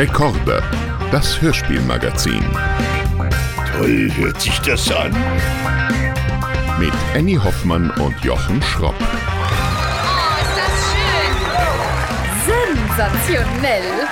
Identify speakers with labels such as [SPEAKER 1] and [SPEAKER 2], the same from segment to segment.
[SPEAKER 1] Rekorde, das Hörspielmagazin.
[SPEAKER 2] Toll hört sich das an.
[SPEAKER 1] Mit Annie Hoffmann und Jochen Schropp.
[SPEAKER 3] Oh, ist das schön! Sensationell!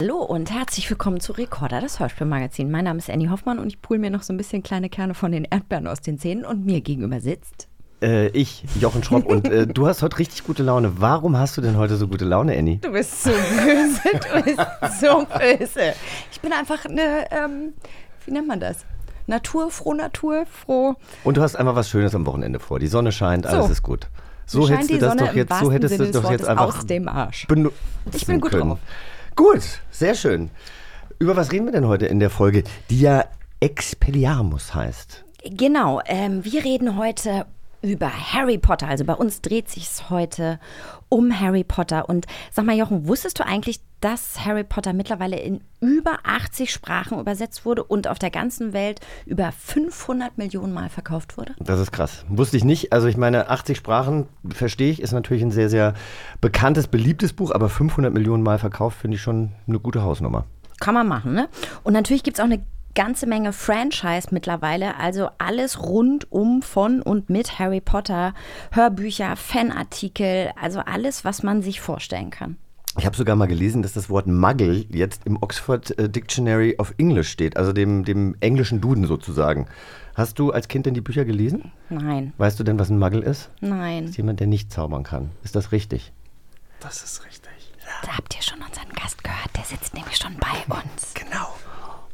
[SPEAKER 3] Hallo und herzlich willkommen zu Recorder, das Hörspielmagazin. Mein Name ist Annie Hoffmann und ich pule mir noch so ein bisschen kleine Kerne von den Erdbeeren aus den Zähnen und mir gegenüber sitzt.
[SPEAKER 4] Äh, ich, Jochen Schropp, und äh, du hast heute richtig gute Laune. Warum hast du denn heute so gute Laune, Annie?
[SPEAKER 3] Du bist so böse, du bist so böse. Ich bin einfach eine, ähm, wie nennt man das? Natur, froh Natur, froh.
[SPEAKER 4] Und du hast einfach was Schönes am Wochenende vor. Die Sonne scheint, alles
[SPEAKER 3] So.
[SPEAKER 4] ist gut. So hättest du das
[SPEAKER 3] Sonne
[SPEAKER 4] doch jetzt, so hättest du
[SPEAKER 3] Sinne
[SPEAKER 4] es
[SPEAKER 3] des
[SPEAKER 4] doch jetzt einfach
[SPEAKER 3] aus dem Arsch. Ich bin gut
[SPEAKER 4] können.
[SPEAKER 3] drauf.
[SPEAKER 4] Gut, sehr schön. Über was reden wir denn heute in der Folge, die ja Expelliarmus heißt?
[SPEAKER 3] Genau, ähm, wir reden heute über Harry Potter. Also bei uns dreht sich heute um Harry Potter. Und sag mal, Jochen, wusstest du eigentlich, dass Harry Potter mittlerweile in über 80 Sprachen übersetzt wurde und auf der ganzen Welt über 500 Millionen Mal verkauft wurde?
[SPEAKER 4] Das ist krass. Wusste ich nicht. Also ich meine, 80 Sprachen, verstehe ich, ist natürlich ein sehr, sehr bekanntes, beliebtes Buch, aber 500 Millionen Mal verkauft, finde ich schon eine gute Hausnummer.
[SPEAKER 3] Kann man machen, ne? Und natürlich gibt es auch eine ganze Menge Franchise mittlerweile, also alles rund um, von und mit Harry Potter, Hörbücher, Fanartikel, also alles, was man sich vorstellen kann.
[SPEAKER 4] Ich habe sogar mal gelesen, dass das Wort Muggle jetzt im Oxford äh, Dictionary of English steht, also dem, dem englischen Duden sozusagen. Hast du als Kind denn die Bücher gelesen?
[SPEAKER 3] Nein,
[SPEAKER 4] Weißt du denn, was ein Muggle ist?
[SPEAKER 3] nein.
[SPEAKER 4] ist jemand, der nicht zaubern kann. Ist das richtig?
[SPEAKER 5] Das ist richtig.
[SPEAKER 3] Da habt ihr schon unseren Gast gehört, der sitzt nämlich schon bei uns.
[SPEAKER 5] Genau.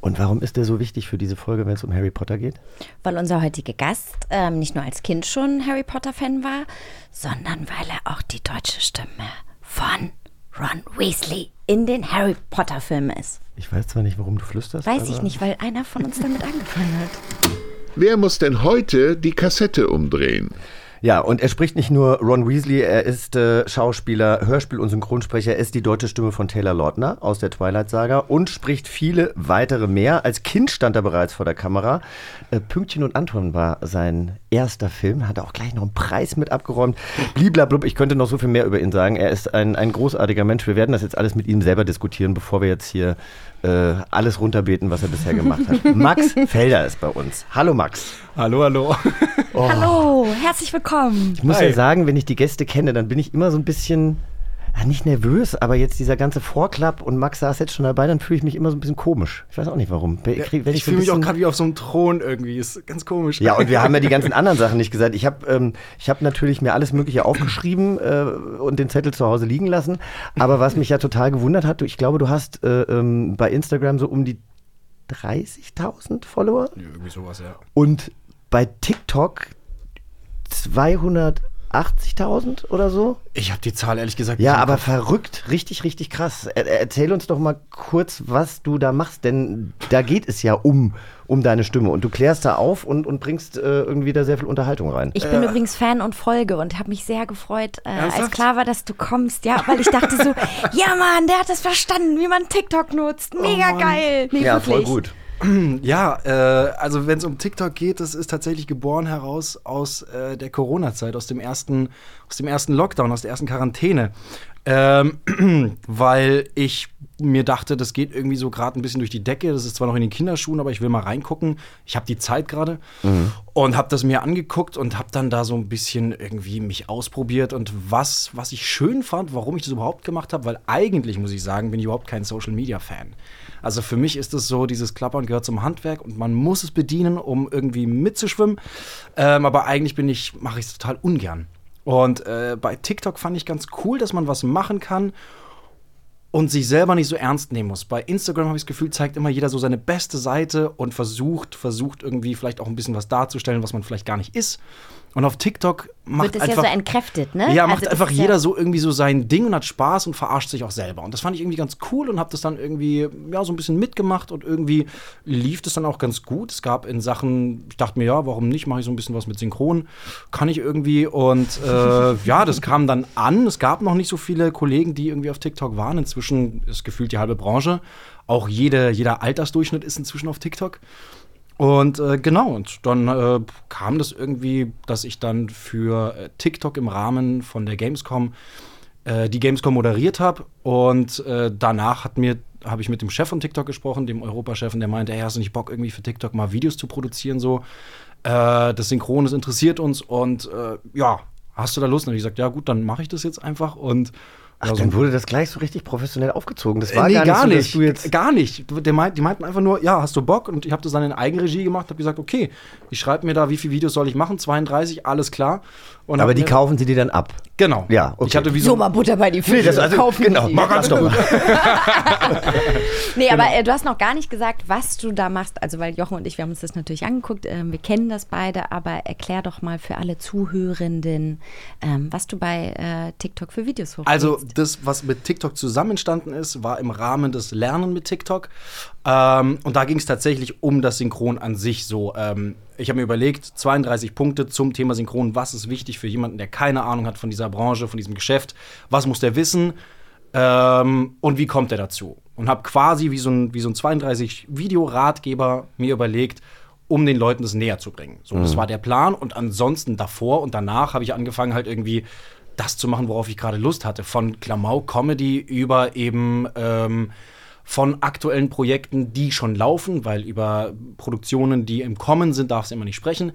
[SPEAKER 4] Und warum ist der so wichtig für diese Folge, wenn es um Harry Potter geht?
[SPEAKER 3] Weil unser heutiger Gast ähm, nicht nur als Kind schon Harry Potter-Fan war, sondern weil er auch die deutsche Stimme von Ron Weasley in den Harry Potter-Filmen ist.
[SPEAKER 4] Ich weiß zwar nicht, warum du flüsterst.
[SPEAKER 3] Weiß
[SPEAKER 4] aber
[SPEAKER 3] ich nicht, weil einer von uns damit angefangen hat.
[SPEAKER 1] Wer muss denn heute die Kassette umdrehen?
[SPEAKER 4] Ja, und er spricht nicht nur Ron Weasley, er ist äh, Schauspieler, Hörspiel- und Synchronsprecher, er ist die deutsche Stimme von Taylor Lautner aus der Twilight-Saga und spricht viele weitere mehr. Als Kind stand er bereits vor der Kamera. Äh, Pünktchen und Anton war sein erster Film, hat er auch gleich noch einen Preis mit abgeräumt. Bliblablub, ich könnte noch so viel mehr über ihn sagen. Er ist ein, ein großartiger Mensch. Wir werden das jetzt alles mit ihm selber diskutieren, bevor wir jetzt hier äh, alles runterbeten, was er bisher gemacht hat. Max Felder ist bei uns. Hallo Max.
[SPEAKER 5] Hallo, hallo.
[SPEAKER 3] Hallo, herzlich willkommen.
[SPEAKER 4] Ich muss
[SPEAKER 5] Hi.
[SPEAKER 4] ja sagen, wenn ich die Gäste kenne, dann bin ich immer so ein bisschen, nicht nervös, aber jetzt dieser ganze Vorklapp und Max saß jetzt schon dabei, dann fühle ich mich immer so ein bisschen komisch. Ich weiß auch nicht warum. Ich, krieg-
[SPEAKER 5] ich
[SPEAKER 4] so ein
[SPEAKER 5] fühle mich auch gerade wie auf so einem Thron irgendwie. Ist ganz komisch.
[SPEAKER 4] Ja, und wir haben ja die ganzen anderen Sachen nicht gesagt. Ich habe ähm, ich hab natürlich mir alles Mögliche aufgeschrieben äh, und den Zettel zu Hause liegen lassen. Aber was mich ja total gewundert hat, du- ich glaube, du hast äh, ähm, bei Instagram so um die 30.000 Follower
[SPEAKER 5] Irgendwie sowas, ja.
[SPEAKER 4] und bei TikTok 280.000 oder so.
[SPEAKER 5] Ich habe die Zahl ehrlich gesagt
[SPEAKER 4] Ja, aber verrückt, richtig, richtig krass. Er, erzähl uns doch mal kurz, was du da machst, denn da geht es ja um, um deine Stimme und du klärst da auf und, und bringst äh, irgendwie da sehr viel Unterhaltung rein.
[SPEAKER 3] Ich bin übrigens Fan und Folge und habe mich sehr gefreut, äh, als klar war, dass du kommst. Ja, weil ich dachte so, ja Mann, der hat es verstanden, wie man TikTok nutzt. Mega geil. Nee,
[SPEAKER 4] ja, voll
[SPEAKER 3] wirklich.
[SPEAKER 4] gut.
[SPEAKER 5] Ja, äh, also wenn es um TikTok geht, das ist tatsächlich geboren heraus aus äh, der Corona-Zeit, aus dem ersten, aus dem ersten Lockdown, aus der ersten Quarantäne. Ähm, weil ich mir dachte, das geht irgendwie so gerade ein bisschen durch die Decke. Das ist zwar noch in den Kinderschuhen, aber ich will mal reingucken. Ich habe die Zeit gerade und habe das mir angeguckt und habe dann da so ein bisschen irgendwie mich ausprobiert und was, was ich schön fand, warum ich das überhaupt gemacht habe, weil eigentlich muss ich sagen, bin ich überhaupt kein Social Media Fan. Also für mich ist es so, dieses Klappern gehört zum Handwerk und man muss es bedienen, um irgendwie mitzuschwimmen. Ähm, aber eigentlich bin ich, mache ich es total ungern. Und äh, bei TikTok fand ich ganz cool, dass man was machen kann und sich selber nicht so ernst nehmen muss. Bei Instagram habe ich das Gefühl, zeigt immer jeder so seine beste Seite und versucht, versucht irgendwie vielleicht auch ein bisschen was darzustellen, was man vielleicht gar nicht ist. Und auf TikTok macht
[SPEAKER 3] Wird das ja
[SPEAKER 5] einfach
[SPEAKER 3] so entkräftet, ne?
[SPEAKER 5] ja,
[SPEAKER 3] Also
[SPEAKER 5] macht
[SPEAKER 3] das
[SPEAKER 5] einfach
[SPEAKER 3] ist ja-
[SPEAKER 5] jeder so irgendwie so sein Ding und hat Spaß und verarscht sich auch selber. Und das fand ich irgendwie ganz cool und habe das dann irgendwie ja so ein bisschen mitgemacht und irgendwie lief das dann auch ganz gut. Es gab in Sachen, ich dachte mir, ja, warum nicht, mache ich so ein bisschen was mit Synchron, kann ich irgendwie und äh, ja, das kam dann an. Es gab noch nicht so viele Kollegen, die irgendwie auf TikTok waren. Inzwischen ist gefühlt die halbe Branche. Auch jede, jeder Altersdurchschnitt ist inzwischen auf TikTok. Und äh, genau, und dann äh, kam das irgendwie, dass ich dann für äh, TikTok im Rahmen von der Gamescom äh, die Gamescom moderiert habe. Und äh, danach hat mir habe ich mit dem Chef von TikTok gesprochen, dem Europachef, und der meinte, hey, hast du nicht Bock, irgendwie für TikTok mal Videos zu produzieren? So, äh, das Synchron, das interessiert uns und ja, hast du da Lust? Und ich gesagt, ja gut, dann mache ich das jetzt einfach und
[SPEAKER 4] Ach,
[SPEAKER 5] ja, so
[SPEAKER 4] dann wurde das gleich so richtig professionell aufgezogen. Das
[SPEAKER 5] äh,
[SPEAKER 4] war
[SPEAKER 5] nee,
[SPEAKER 4] gar nicht
[SPEAKER 5] gar
[SPEAKER 4] so, dass
[SPEAKER 5] nicht.
[SPEAKER 4] du jetzt
[SPEAKER 5] gar nicht. Der meint, die meinten einfach nur, ja, hast du Bock? Und ich habe das dann in Eigenregie gemacht, habe gesagt, okay, ich schreibe mir da, wie viele Videos soll ich machen? 32, alles klar. Und
[SPEAKER 4] Aber die kaufen sie dir dann ab.
[SPEAKER 5] Genau.
[SPEAKER 4] Ja, okay.
[SPEAKER 5] Ich hatte wie
[SPEAKER 3] So
[SPEAKER 5] so,
[SPEAKER 3] mal Butter bei die
[SPEAKER 4] Nee,
[SPEAKER 3] Fische.
[SPEAKER 4] das, also,
[SPEAKER 3] kaufen
[SPEAKER 4] genau,
[SPEAKER 3] die.
[SPEAKER 4] mach das doch mal.
[SPEAKER 3] Nee,
[SPEAKER 4] Genau.
[SPEAKER 3] aber äh, du hast noch gar nicht gesagt, was du da machst. Also, weil Jochen und ich, wir haben uns das natürlich angeguckt. Ähm, wir kennen das beide, aber erklär doch mal für alle Zuhörenden, ähm, was du bei äh, TikTok für Videos hochlädst.
[SPEAKER 5] Also das, was mit TikTok zusammen entstanden ist, war im Rahmen des Lernen mit TikTok. Ähm, und da ging es tatsächlich um das Synchron an sich. So, ähm, ich habe mir überlegt, 32 Punkte zum Thema Synchron. Was ist wichtig für jemanden, der keine Ahnung hat von dieser Branche, von diesem Geschäft? Was muss der wissen? Ähm, und wie kommt er dazu? Und habe quasi wie so ein, wie so ein 32 Videoratgeber mir überlegt, um den Leuten das näher zu bringen. So, das war der Plan. Und ansonsten davor und danach habe ich angefangen, halt irgendwie das zu machen, worauf ich gerade Lust hatte. Von Klamauk-Comedy über eben ähm, von aktuellen Projekten, die schon laufen, weil über Produktionen, die im Kommen sind, darfst du immer nicht sprechen.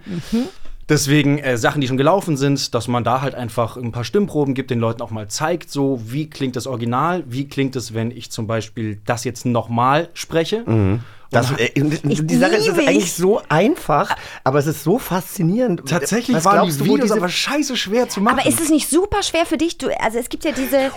[SPEAKER 5] Deswegen äh, Sachen, die schon gelaufen sind, dass man da halt einfach ein paar Stimmproben gibt, den Leuten auch mal zeigt, so wie klingt das Original, wie klingt es, wenn ich zum Beispiel das jetzt nochmal spreche.
[SPEAKER 4] Das, äh, die Sache ist, ist eigentlich
[SPEAKER 3] ich.
[SPEAKER 4] so einfach, aber es ist so faszinierend.
[SPEAKER 5] Tatsächlich
[SPEAKER 4] Was
[SPEAKER 5] waren
[SPEAKER 4] glaubst
[SPEAKER 5] die
[SPEAKER 4] du,
[SPEAKER 5] Videos
[SPEAKER 4] diese-
[SPEAKER 5] aber scheiße schwer zu machen.
[SPEAKER 3] aber ist es nicht super schwer für dich? Du, also es gibt ja diese.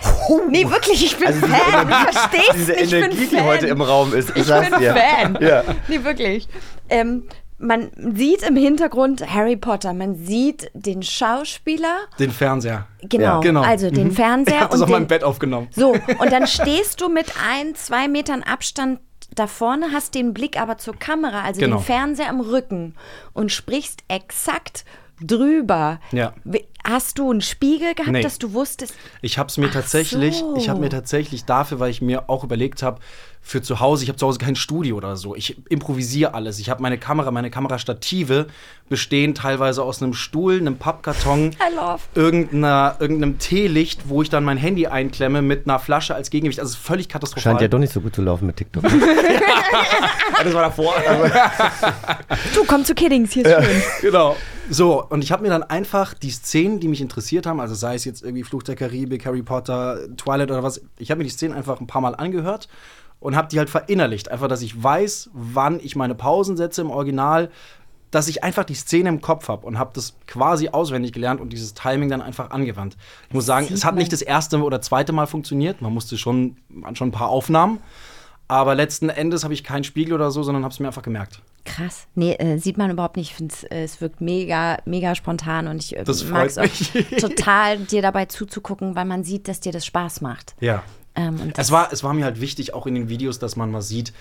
[SPEAKER 3] Nee, wirklich, ich bin
[SPEAKER 4] Also
[SPEAKER 3] Fan.
[SPEAKER 4] Energie-
[SPEAKER 3] Du verstehst
[SPEAKER 4] diese
[SPEAKER 3] nicht. Ich
[SPEAKER 4] Energie,
[SPEAKER 3] bin
[SPEAKER 4] die
[SPEAKER 3] Fan.
[SPEAKER 4] heute im Raum ist. Ich,
[SPEAKER 3] Ich bin
[SPEAKER 4] dir.
[SPEAKER 3] Fan.
[SPEAKER 4] Ja.
[SPEAKER 3] Nee, wirklich. Ähm, man sieht im Hintergrund Harry Potter, man sieht den Schauspieler,
[SPEAKER 5] den Fernseher.
[SPEAKER 3] genau,
[SPEAKER 4] Ja.
[SPEAKER 5] Genau.
[SPEAKER 3] also den
[SPEAKER 5] Ich
[SPEAKER 3] Fernseher
[SPEAKER 5] habe das auf
[SPEAKER 3] und
[SPEAKER 5] meinem
[SPEAKER 3] den,
[SPEAKER 5] Bett aufgenommen.
[SPEAKER 3] So, und dann stehst du mit ein, zwei Metern Abstand da vorne, hast den Blick aber zur Kamera, also
[SPEAKER 5] Genau.
[SPEAKER 3] den Fernseher am Rücken und sprichst exakt drüber.
[SPEAKER 5] Ja.
[SPEAKER 3] Hast du einen Spiegel gehabt,
[SPEAKER 5] Nee.
[SPEAKER 3] dass du wusstest,
[SPEAKER 5] Ich habe es mir
[SPEAKER 3] Ach
[SPEAKER 5] tatsächlich,
[SPEAKER 3] so.
[SPEAKER 5] ich habe mir tatsächlich dafür, weil ich mir auch überlegt habe, für zu Hause, ich habe zu Hause kein Studio oder so. Ich improvisiere alles. Ich habe meine Kamera, meine Kamerastative bestehen teilweise aus einem Stuhl, einem Pappkarton, irgendeiner, irgendeinem Teelicht, wo ich dann mein Handy einklemme mit einer Flasche als Gegengewicht. Also es ist völlig katastrophal.
[SPEAKER 4] Scheint ja doch nicht so gut zu laufen mit TikTok.
[SPEAKER 5] das war davor.
[SPEAKER 3] du komm zu Kiddings, hier ist schön.
[SPEAKER 5] Genau. So, und ich habe mir dann einfach die Szenen, die mich interessiert haben, also sei es jetzt irgendwie Fluch der Karibik, Harry Potter, Twilight oder was, ich habe mir die Szenen einfach ein paar Mal angehört und habe die halt verinnerlicht. Einfach, dass ich weiß, wann ich meine Pausen setze im Original, dass ich einfach die Szene im Kopf habe und habe das quasi auswendig gelernt und dieses Timing dann einfach angewandt. Ich muss sagen, es hat nicht das erste oder zweite Mal funktioniert. Man musste schon, schon ein paar Aufnahmen. Aber letzten Endes habe ich keinen Spiegel oder so, sondern habe es mir einfach gemerkt.
[SPEAKER 3] Krass. Nee, äh, sieht man überhaupt nicht. Ich finde, äh, es wirkt mega, mega spontan und ich äh, mag es auch total, dir dabei zuzugucken, weil man sieht, dass dir das Spaß macht.
[SPEAKER 5] Ja.
[SPEAKER 3] Ähm,
[SPEAKER 5] Es war, es war mir halt wichtig, auch in den Videos, dass man mal sieht,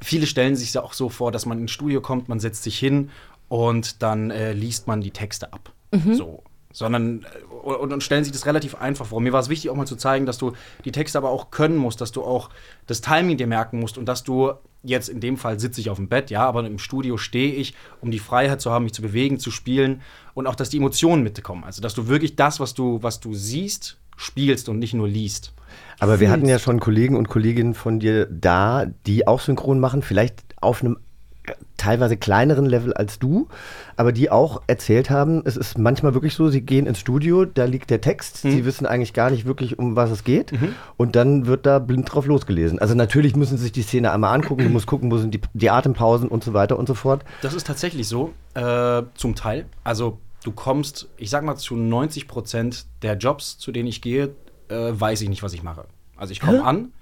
[SPEAKER 5] viele stellen sich ja auch so vor, dass man ins Studio kommt, man setzt sich hin und dann äh, liest man die Texte ab. So. Sondern äh, und, und stellen sich das relativ einfach vor. Mir war es wichtig, auch mal zu zeigen, dass du die Texte aber auch können musst, dass du auch das Timing dir merken musst und dass du jetzt in dem Fall sitze ich auf dem Bett, ja, aber im Studio stehe ich, um die Freiheit zu haben, mich zu bewegen, zu spielen und auch, dass die Emotionen mitkommen. Also, dass du wirklich das, was du, was du siehst, spielst und nicht nur liest.
[SPEAKER 4] Aber wir hatten ja schon Kollegen und Kolleginnen von dir da, die auch synchron machen, vielleicht auf einem teilweise kleineren Level als du, aber die auch erzählt haben, es ist manchmal wirklich so, sie gehen ins Studio, da liegt der Text, sie wissen eigentlich gar nicht wirklich, um was es geht und dann wird da blind drauf losgelesen. Also natürlich müssen sie sich die Szene einmal angucken, du musst gucken, wo sind die, die Atempausen und so weiter und so fort.
[SPEAKER 5] Das ist tatsächlich so, äh, zum Teil. Also du kommst, ich sag mal, zu 90 Prozent der Jobs, zu denen ich gehe, äh, weiß ich nicht, was ich mache. Also ich komme an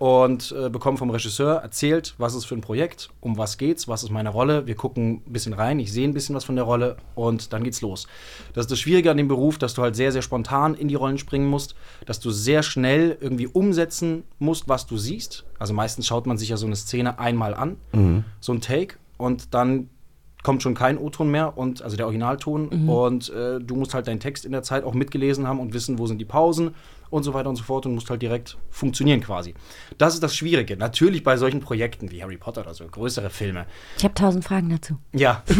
[SPEAKER 5] und äh, bekomme vom Regisseur erzählt, was ist für ein Projekt, um was geht's, was ist meine Rolle. Wir gucken ein bisschen rein, ich sehe ein bisschen was von der Rolle und dann geht's los. Das ist das Schwierige an dem Beruf, dass du halt sehr, sehr spontan in die Rollen springen musst, dass du sehr schnell irgendwie umsetzen musst, was du siehst. Also meistens schaut man sich ja so eine Szene einmal an, so ein Take und dann kommt schon kein O-Ton mehr und also der Originalton und äh, du musst halt deinen Text in der Zeit auch mitgelesen haben und wissen, wo sind die Pausen und so weiter und so fort und musst halt direkt funktionieren quasi. Das ist das Schwierige. Natürlich bei solchen Projekten wie Harry Potter oder so, größere Filme.
[SPEAKER 3] Ich habe tausend Fragen dazu.
[SPEAKER 5] Ja.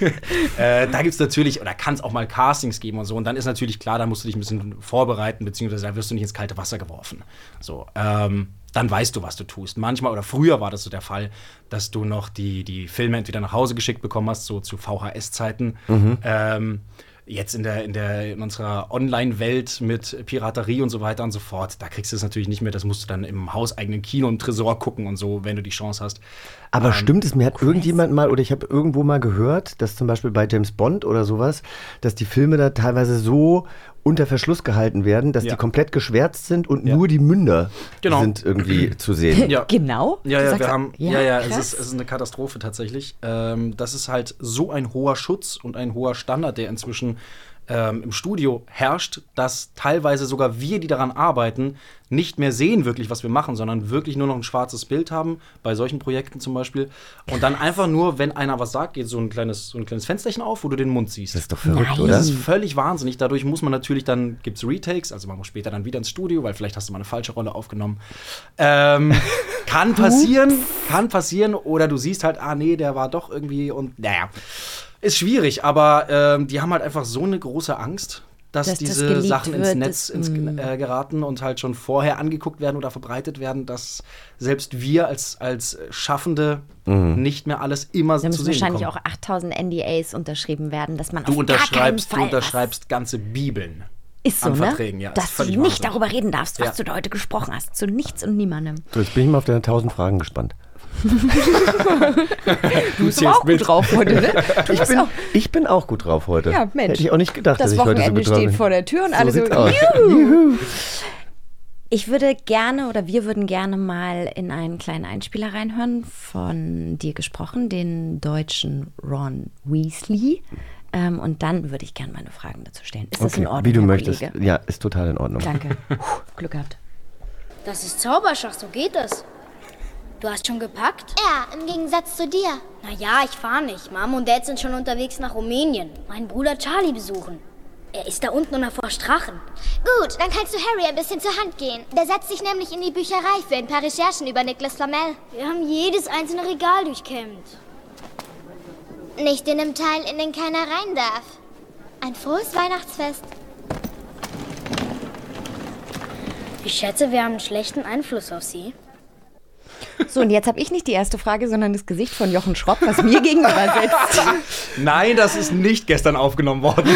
[SPEAKER 5] äh, da gibt es natürlich, oder kann es auch mal Castings geben und so. Und dann ist natürlich klar, da musst du dich ein bisschen vorbereiten, beziehungsweise da wirst du nicht ins kalte Wasser geworfen. So, ähm, dann weißt du, was du tust. Manchmal oder früher war das so der Fall, dass du noch die, die Filme entweder nach Hause geschickt bekommen hast, so zu VHS-Zeiten. Ähm, jetzt in, der, in, der, in unserer Online-Welt mit Piraterie und so weiter und so fort, da kriegst du es natürlich nicht mehr. Das musst du dann im hauseigenen Kino und Tresor gucken und so, wenn du die Chance hast.
[SPEAKER 4] Aber stimmt es, mir hat irgendjemand mal, oder ich habe irgendwo mal gehört, dass zum Beispiel bei James Bond oder sowas, dass die Filme da teilweise so unter Verschluss gehalten werden, dass
[SPEAKER 5] Ja.
[SPEAKER 4] die komplett geschwärzt sind und
[SPEAKER 5] Ja.
[SPEAKER 4] nur die Münder
[SPEAKER 5] Genau.
[SPEAKER 4] sind irgendwie zu sehen.
[SPEAKER 5] Ja.
[SPEAKER 3] Genau?
[SPEAKER 5] Ja, ja, wir haben, ja, ja, es, ist, es ist eine Katastrophe tatsächlich. Ähm, das ist halt so ein hoher Schutz und ein hoher Standard, der inzwischen ähm, im Studio herrscht, dass teilweise sogar wir, die daran arbeiten, nicht mehr sehen wirklich, was wir machen, sondern wirklich nur noch ein schwarzes Bild haben, bei solchen Projekten zum Beispiel. Und dann einfach nur, wenn einer was sagt, geht so ein kleines, so ein kleines Fensterchen auf, wo du den Mund siehst.
[SPEAKER 4] Das ist doch verrückt,
[SPEAKER 3] Nein.
[SPEAKER 4] oder?
[SPEAKER 5] Das ist völlig wahnsinnig. Dadurch muss man natürlich dann, gibt es Retakes, also man muss später dann wieder ins Studio, weil vielleicht hast du mal eine falsche Rolle aufgenommen. Ähm, kann passieren, kann passieren. Oder du siehst halt, ah nee, der war doch irgendwie und naja. Ist schwierig, aber ähm, die haben halt einfach so eine große Angst, dass,
[SPEAKER 3] Dass das
[SPEAKER 5] diese
[SPEAKER 3] geleakt
[SPEAKER 5] Sachen ins
[SPEAKER 3] wird,
[SPEAKER 5] Netz
[SPEAKER 3] das-
[SPEAKER 5] ins,
[SPEAKER 3] mm.
[SPEAKER 5] äh, geraten und halt schon vorher angeguckt werden oder verbreitet werden, dass selbst wir als, als Schaffende nicht mehr alles immer
[SPEAKER 3] Da
[SPEAKER 5] zu
[SPEAKER 3] müssen
[SPEAKER 5] sehen
[SPEAKER 3] wahrscheinlich
[SPEAKER 5] bekommen.
[SPEAKER 3] auch 8000 NDAs unterschrieben werden, dass man
[SPEAKER 5] Du
[SPEAKER 3] auf
[SPEAKER 5] unterschreibst, du
[SPEAKER 3] Fall
[SPEAKER 5] unterschreibst ganze Bibeln.
[SPEAKER 3] ist so, ne?
[SPEAKER 5] Verträgen, ja, das ist
[SPEAKER 3] dass du nicht darüber reden darfst, was
[SPEAKER 5] Ja.
[SPEAKER 3] du da heute gesprochen hast. Zu nichts und niemandem.
[SPEAKER 4] So, jetzt bin ich mal auf deine tausend Fragen gespannt.
[SPEAKER 3] Du bist auch
[SPEAKER 5] mit.
[SPEAKER 3] gut drauf heute, ne?
[SPEAKER 4] Ich bin,
[SPEAKER 3] auch,
[SPEAKER 4] ich bin auch gut drauf heute.
[SPEAKER 3] Ja, Mensch.
[SPEAKER 4] Hätte ich auch nicht gedacht,
[SPEAKER 3] das
[SPEAKER 4] dass ich heute so
[SPEAKER 3] Wochenende
[SPEAKER 4] gut drauf
[SPEAKER 3] steht vor der Tür und alle so,
[SPEAKER 4] aus.
[SPEAKER 3] juhu. Ich würde gerne oder wir würden gerne mal in einen kleinen Einspieler reinhören von dir gesprochen, den deutschen Ron Weasley. Ähm, und dann würde ich gerne meine Fragen dazu stellen. Ist das
[SPEAKER 4] Okay,
[SPEAKER 3] in Ordnung?
[SPEAKER 4] wie du
[SPEAKER 3] Herr
[SPEAKER 4] möchtest.
[SPEAKER 3] Kollege?
[SPEAKER 4] Ja, ist total in Ordnung.
[SPEAKER 3] Danke. Puh, Glück gehabt.
[SPEAKER 6] Das ist Zauberschach, so geht das. Du hast schon gepackt?
[SPEAKER 7] Ja, im Gegensatz zu dir.
[SPEAKER 6] Naja, ich fahr nicht. Mom und Dad sind schon unterwegs nach Rumänien. Meinen Bruder Charlie besuchen. Er ist da unten und erforscht Drachen.
[SPEAKER 7] Gut, dann kannst du Harry ein bisschen zur Hand gehen. Der setzt sich nämlich in die Bücherei für ein paar Recherchen über Nicolas Flamel.
[SPEAKER 6] Wir haben jedes einzelne Regal durchkämmt.
[SPEAKER 7] Nicht in dem Teil, in den keiner rein darf. Ein frohes Weihnachtsfest.
[SPEAKER 6] Ich schätze, wir haben einen schlechten Einfluss auf sie.
[SPEAKER 3] So, und jetzt habe ich nicht die erste Frage, sondern das Gesicht von Jochen Schropp, was mir gegenüber sitzt.
[SPEAKER 5] Nein, das ist nicht gestern aufgenommen worden.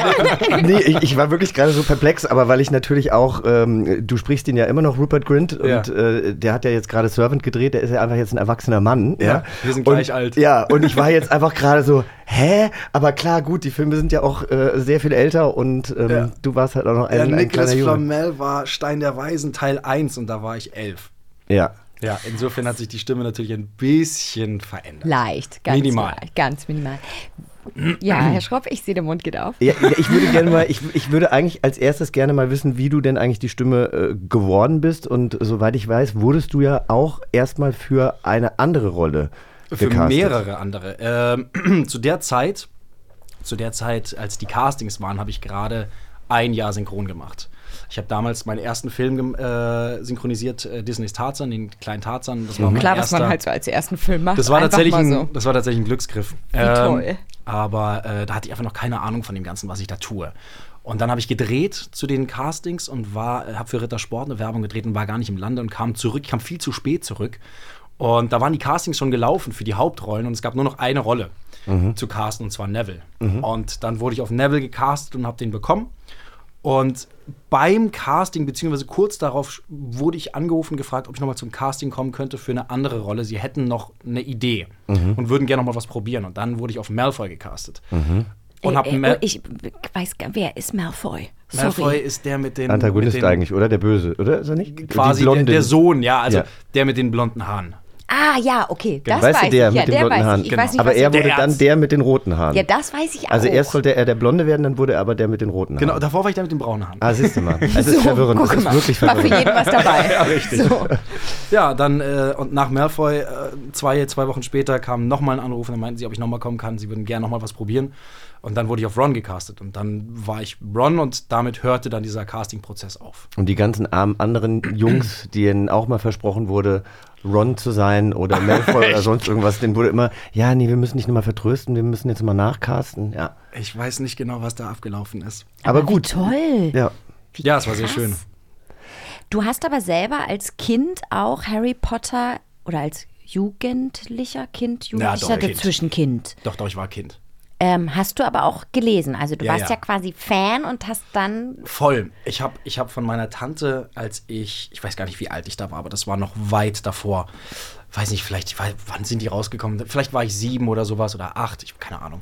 [SPEAKER 4] nee, ich, ich war wirklich gerade so perplex, aber weil ich natürlich auch, ähm, du sprichst ihn ja immer noch, Rupert Grint,
[SPEAKER 5] Ja.
[SPEAKER 4] und äh, der hat ja jetzt gerade Servant gedreht, der ist ja einfach jetzt ein erwachsener Mann. Ja,
[SPEAKER 5] Ja, wir sind gleich
[SPEAKER 4] und,
[SPEAKER 5] alt.
[SPEAKER 4] Ja, und ich war jetzt einfach gerade so, hä? Aber klar, gut, die Filme sind ja auch äh, sehr viel älter und ähm,
[SPEAKER 5] Ja.
[SPEAKER 4] du warst halt auch noch ein,
[SPEAKER 5] Der
[SPEAKER 4] ein
[SPEAKER 5] Nicolas
[SPEAKER 4] kleiner Junge.
[SPEAKER 5] Flamel war Stein der Weisen Teil 1 und da war ich elf.
[SPEAKER 4] Ja.
[SPEAKER 5] Ja, insofern hat sich die Stimme natürlich ein bisschen verändert.
[SPEAKER 3] Leicht, ganz
[SPEAKER 5] Minimal.
[SPEAKER 3] leicht, ganz minimal. Ja, Herr Schropp, ich sehe, der Mund geht auf.
[SPEAKER 4] Ja, ich würde gerne mal, ich, ich würde eigentlich als erstes gerne mal wissen, wie du denn eigentlich die Stimme äh, geworden bist. Und soweit ich weiß, wurdest du ja auch erstmal für eine andere Rolle
[SPEAKER 5] Für
[SPEAKER 4] gecastet.
[SPEAKER 5] mehrere andere. Ähm, zu der Zeit, zu der Zeit, als die Castings waren, habe ich gerade ein Jahr synchron gemacht. Ich habe damals meinen ersten Film äh, synchronisiert, äh, Disneys Tarzan, den kleinen Tarzan. Das war mein
[SPEAKER 3] Klar, was man halt so als ersten Film macht.
[SPEAKER 5] Das war, tatsächlich
[SPEAKER 3] mal
[SPEAKER 5] ein,
[SPEAKER 3] so.
[SPEAKER 5] das war tatsächlich ein Glücksgriff. Wie
[SPEAKER 3] toll.
[SPEAKER 5] Aber äh, da hatte ich einfach noch keine Ahnung von dem Ganzen, was ich da tue. Und dann habe ich gedreht zu den Castings und war, habe für Ritter Sport eine Werbung gedreht und war gar nicht im Lande und kam zurück, kam viel zu spät zurück. Und da waren die Castings schon gelaufen für die Hauptrollen und es gab nur noch eine Rolle zu casten und zwar Neville. Und dann wurde ich auf Neville gecastet und habe den bekommen. Und beim Casting, beziehungsweise kurz darauf, wurde ich angerufen und gefragt, ob ich nochmal zum Casting kommen könnte für eine andere Rolle. Sie hätten noch eine Idee und würden gerne nochmal was probieren. Und dann wurde ich auf Malfoy gecastet. Und hab
[SPEAKER 3] äh, äh,
[SPEAKER 5] Mal
[SPEAKER 3] ich weiß gar wer ist Malfoy? Sorry.
[SPEAKER 5] Malfoy ist der mit den.
[SPEAKER 4] Antagonist
[SPEAKER 5] mit den,
[SPEAKER 4] eigentlich, oder? Der Böse, oder? Ist er nicht?
[SPEAKER 5] Quasi der,
[SPEAKER 4] Blonde.
[SPEAKER 5] der Sohn, ja, also
[SPEAKER 4] Ja.
[SPEAKER 5] der mit den blonden Haaren.
[SPEAKER 3] Ah, ja, okay. Das
[SPEAKER 4] weißt
[SPEAKER 3] weiß
[SPEAKER 4] du, der
[SPEAKER 3] ich. Ja,
[SPEAKER 4] mit den
[SPEAKER 3] der
[SPEAKER 4] blonden Haaren?
[SPEAKER 3] ich. Ich weiß nicht,
[SPEAKER 4] aber er wurde
[SPEAKER 5] Der
[SPEAKER 4] dann der mit den roten Haaren.
[SPEAKER 3] Ja, das weiß ich auch.
[SPEAKER 4] also erst sollte er der Blonde werden, dann wurde er aber der mit den roten
[SPEAKER 5] Genau,
[SPEAKER 4] Haaren.
[SPEAKER 5] davor war ich da mit den braunen Haaren.
[SPEAKER 4] Ah, siehst du mal. Es ist verwirrend. Es ist
[SPEAKER 3] mal.
[SPEAKER 4] wirklich
[SPEAKER 3] War für
[SPEAKER 4] verwirrend.
[SPEAKER 3] jeden was dabei. ja, richtig. So.
[SPEAKER 5] Ja, dann äh, und nach Malfoy, äh, zwei, zwei Wochen später, kam nochmal ein Anruf und dann meinten sie, ob ich nochmal kommen kann. Sie würden gerne nochmal was probieren. Und dann wurde ich auf Ron gecastet. Und dann war ich Ron und damit hörte dann dieser Casting-Prozess auf.
[SPEAKER 4] Und die ganzen armen anderen Jungs, denen auch mal versprochen wurde, Ron zu sein oder Malfoy oder sonst irgendwas, denen wurde immer, ja, nee, wir müssen dich nochmal vertrösten, wir müssen jetzt mal nachcasten. Ja.
[SPEAKER 5] Ich weiß nicht genau, was da abgelaufen ist.
[SPEAKER 4] Aber,
[SPEAKER 3] Wie
[SPEAKER 4] gut.
[SPEAKER 3] toll.
[SPEAKER 4] Ja.
[SPEAKER 5] Ja, es war sehr schön.
[SPEAKER 3] Du hast aber selber als Kind auch Harry Potter oder als Jugendlicher Kind, Jugendlicher
[SPEAKER 5] doch, Kind.
[SPEAKER 3] dazwischen Kind.
[SPEAKER 5] Doch, doch, ich war Kind.
[SPEAKER 3] Ähm, hast du aber auch gelesen. Also du
[SPEAKER 5] Ja,
[SPEAKER 3] warst ja.
[SPEAKER 5] ja.
[SPEAKER 3] quasi Fan und hast dann.
[SPEAKER 5] Voll. Ich habe ich hab von meiner Tante, als ich, ich weiß gar nicht, wie alt ich da war, aber das war noch weit davor. Weiß nicht, vielleicht, wann sind die rausgekommen? Vielleicht war ich sieben oder sowas oder acht, ich habe keine Ahnung.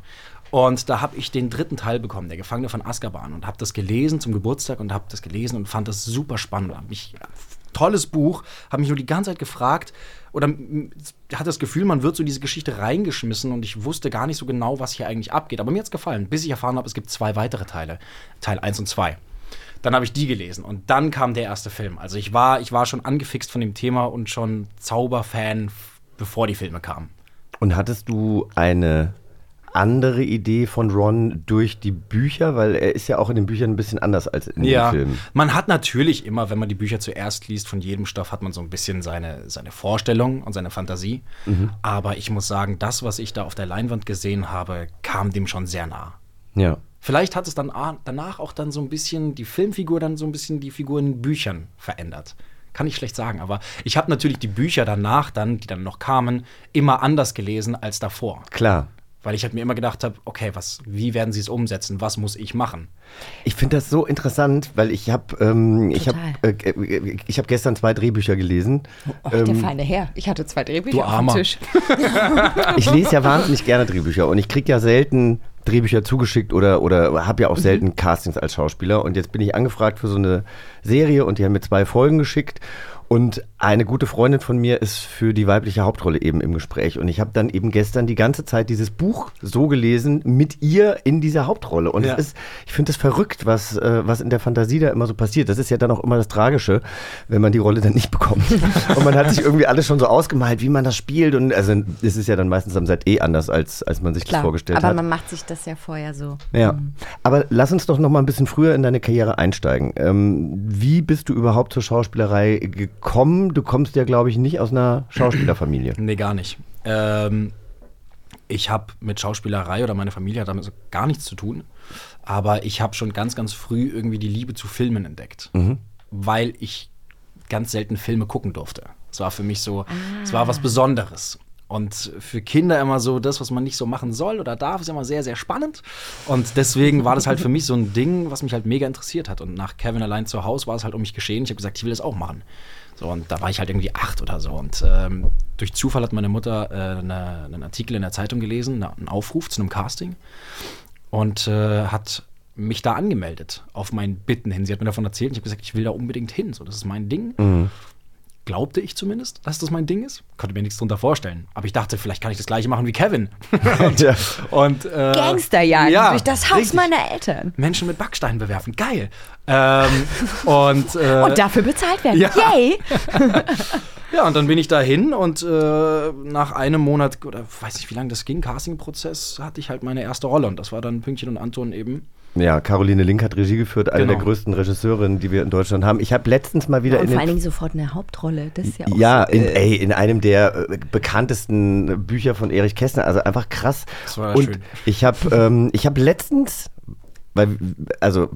[SPEAKER 5] Und da habe ich den dritten Teil bekommen, der Gefangene von Azkaban, und habe das gelesen zum Geburtstag und habe das gelesen und fand das super spannend. Hab mich, tolles Buch, habe mich nur die ganze Zeit gefragt oder hatte das Gefühl, man wird so in diese Geschichte reingeschmissen und ich wusste gar nicht so genau, was hier eigentlich abgeht. Aber mir hat es gefallen, bis ich erfahren habe, es gibt zwei weitere Teile, Teil 1 und 2. Dann habe ich die gelesen und dann kam der erste Film. Also ich war, ich war schon angefixt von dem Thema und schon Zauberfan, bevor die Filme kamen.
[SPEAKER 4] Und hattest du eine andere Idee von Ron durch die Bücher? Weil er ist ja auch in den Büchern ein bisschen anders als in den Filmen.
[SPEAKER 5] man hat natürlich immer, wenn man die Bücher zuerst liest, von jedem Stoff hat man so ein bisschen seine, seine Vorstellung und seine Fantasie.
[SPEAKER 4] Mhm.
[SPEAKER 5] Aber ich muss sagen, das, was ich da auf der Leinwand gesehen habe, kam dem schon sehr nah.
[SPEAKER 4] Ja.
[SPEAKER 5] Vielleicht hat es dann danach auch dann so ein bisschen die Filmfigur dann so ein bisschen die Figur in den Büchern verändert. Kann ich schlecht sagen, aber ich habe natürlich die Bücher danach dann, die dann noch kamen, immer anders gelesen als davor.
[SPEAKER 4] Klar.
[SPEAKER 5] Weil ich halt mir immer gedacht habe, okay, was, wie werden sie es umsetzen? Was muss ich machen?
[SPEAKER 4] Ich finde das so interessant, weil ich habe ähm, ich hab,
[SPEAKER 3] Total.
[SPEAKER 4] äh, äh, ich hab gestern zwei Drehbücher gelesen.
[SPEAKER 3] Oh, der feine Herr. Ich hatte zwei Drehbücher
[SPEAKER 5] Du
[SPEAKER 3] auf dem
[SPEAKER 5] Armer.
[SPEAKER 3] Tisch.
[SPEAKER 4] Ich lese ja wahnsinnig gerne Drehbücher und ich kriege ja selten Drehbücher zugeschickt oder, oder habe ja auch selten Castings als Schauspieler. Und jetzt bin ich angefragt für so eine Serie und die haben mir zwei Folgen geschickt. Und eine gute Freundin von mir ist für die weibliche Hauptrolle eben im Gespräch. Und ich habe dann eben gestern die ganze Zeit dieses Buch so gelesen mit ihr in dieser Hauptrolle. Und
[SPEAKER 5] Ja.
[SPEAKER 4] es ist, ich finde es verrückt, was, äh, was in der Fantasie da immer so passiert. Das ist ja dann auch immer das Tragische, wenn man die Rolle dann nicht bekommt. und man hat sich irgendwie alles schon so ausgemalt, wie man das spielt. Und also es ist ja dann meistens am Set eh anders, als, als man sich das
[SPEAKER 3] Klar,
[SPEAKER 4] vorgestellt
[SPEAKER 3] aber
[SPEAKER 4] hat.
[SPEAKER 3] man macht sich das ja vorher so.
[SPEAKER 4] Ja, aber lass uns doch noch mal ein bisschen früher in deine Karriere einsteigen. Ähm, wie bist du überhaupt zur Schauspielerei gekommen? Du kommst ja, glaube ich, nicht aus einer Schauspielerfamilie.
[SPEAKER 5] Nee, gar nicht. Ähm, ich habe mit Schauspielerei oder meine Familie hat damit so gar nichts zu tun. Aber ich habe schon ganz, ganz früh irgendwie die Liebe zu Filmen entdeckt. Weil ich ganz selten Filme gucken durfte. Es war für mich so, es war was Besonderes. Und für Kinder immer so, das, was man nicht so machen soll oder darf, ist immer sehr, sehr spannend. Und deswegen war das halt für mich so ein Ding, was mich halt mega interessiert hat. Und nach Kevin allein zu Hause war es halt um mich geschehen. Ich habe gesagt, ich will das auch machen. So, und da war ich halt irgendwie acht oder so. Und ähm, durch Zufall hat meine Mutter äh, eine, einen Artikel in der Zeitung gelesen, eine- einen Aufruf zu einem Casting. Und äh, hat mich da angemeldet, auf mein Bitten hin. Sie hat mir davon erzählt und ich habe gesagt, ich will da unbedingt hin. So, das ist mein Ding. Glaubte ich zumindest, dass das mein Ding ist. Konnte mir nichts drunter vorstellen. Aber ich dachte, vielleicht kann ich das gleiche machen wie Kevin. und,
[SPEAKER 4] Ja.
[SPEAKER 5] und, äh,
[SPEAKER 3] Gangsterjagen
[SPEAKER 5] ja,
[SPEAKER 3] durch das Haus
[SPEAKER 5] richtig.
[SPEAKER 3] meiner Eltern.
[SPEAKER 5] Menschen mit Backsteinen bewerfen. Geil. Ähm, und, äh,
[SPEAKER 3] Und dafür bezahlt werden.
[SPEAKER 5] ja.
[SPEAKER 3] Yay!
[SPEAKER 5] Ja, und dann bin ich dahin und äh, nach einem Monat, oder weiß nicht, wie lange das ging, Castingprozess, hatte ich halt meine erste Rolle. Und das war dann Pünktchen und Anton eben.
[SPEAKER 4] Ja, Caroline Link hat Regie geführt, eine
[SPEAKER 5] Genau.
[SPEAKER 4] der größten Regisseurinnen, die wir in Deutschland haben. Ich habe letztens mal wieder
[SPEAKER 3] Und
[SPEAKER 4] in
[SPEAKER 3] vor allen Dingen sofort eine Hauptrolle. Das ist ja auch
[SPEAKER 4] ja,
[SPEAKER 3] so,
[SPEAKER 4] in,
[SPEAKER 3] äh,
[SPEAKER 4] ey, in einem der äh, bekanntesten Bücher von Erich Kästner, also einfach krass.
[SPEAKER 5] Das war
[SPEAKER 4] und
[SPEAKER 5] schön.
[SPEAKER 4] ich habe ähm, ich habe letztens weil, also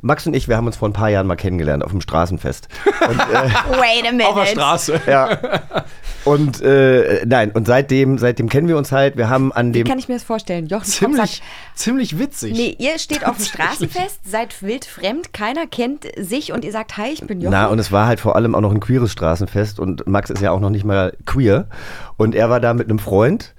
[SPEAKER 4] Max und ich, wir haben uns vor ein paar Jahren mal kennengelernt auf dem Straßenfest. Und, äh,
[SPEAKER 3] Wait a minute.
[SPEAKER 5] Auf der Straße.
[SPEAKER 4] ja. Und äh, nein, und seitdem, seitdem kennen wir uns halt. Wir haben an
[SPEAKER 3] Wie
[SPEAKER 4] dem
[SPEAKER 3] kann ich mir das vorstellen? Jochen
[SPEAKER 5] Ziemlich,
[SPEAKER 3] sagt,
[SPEAKER 5] ziemlich witzig.
[SPEAKER 3] nee, ihr steht auf dem Straßenfest, seid wild fremd, keiner kennt sich und ihr sagt, hi, ich bin Jochen.
[SPEAKER 4] Na, und es war halt vor allem auch noch ein queeres Straßenfest und Max ist ja auch noch nicht mal queer. Und er war da mit einem Freund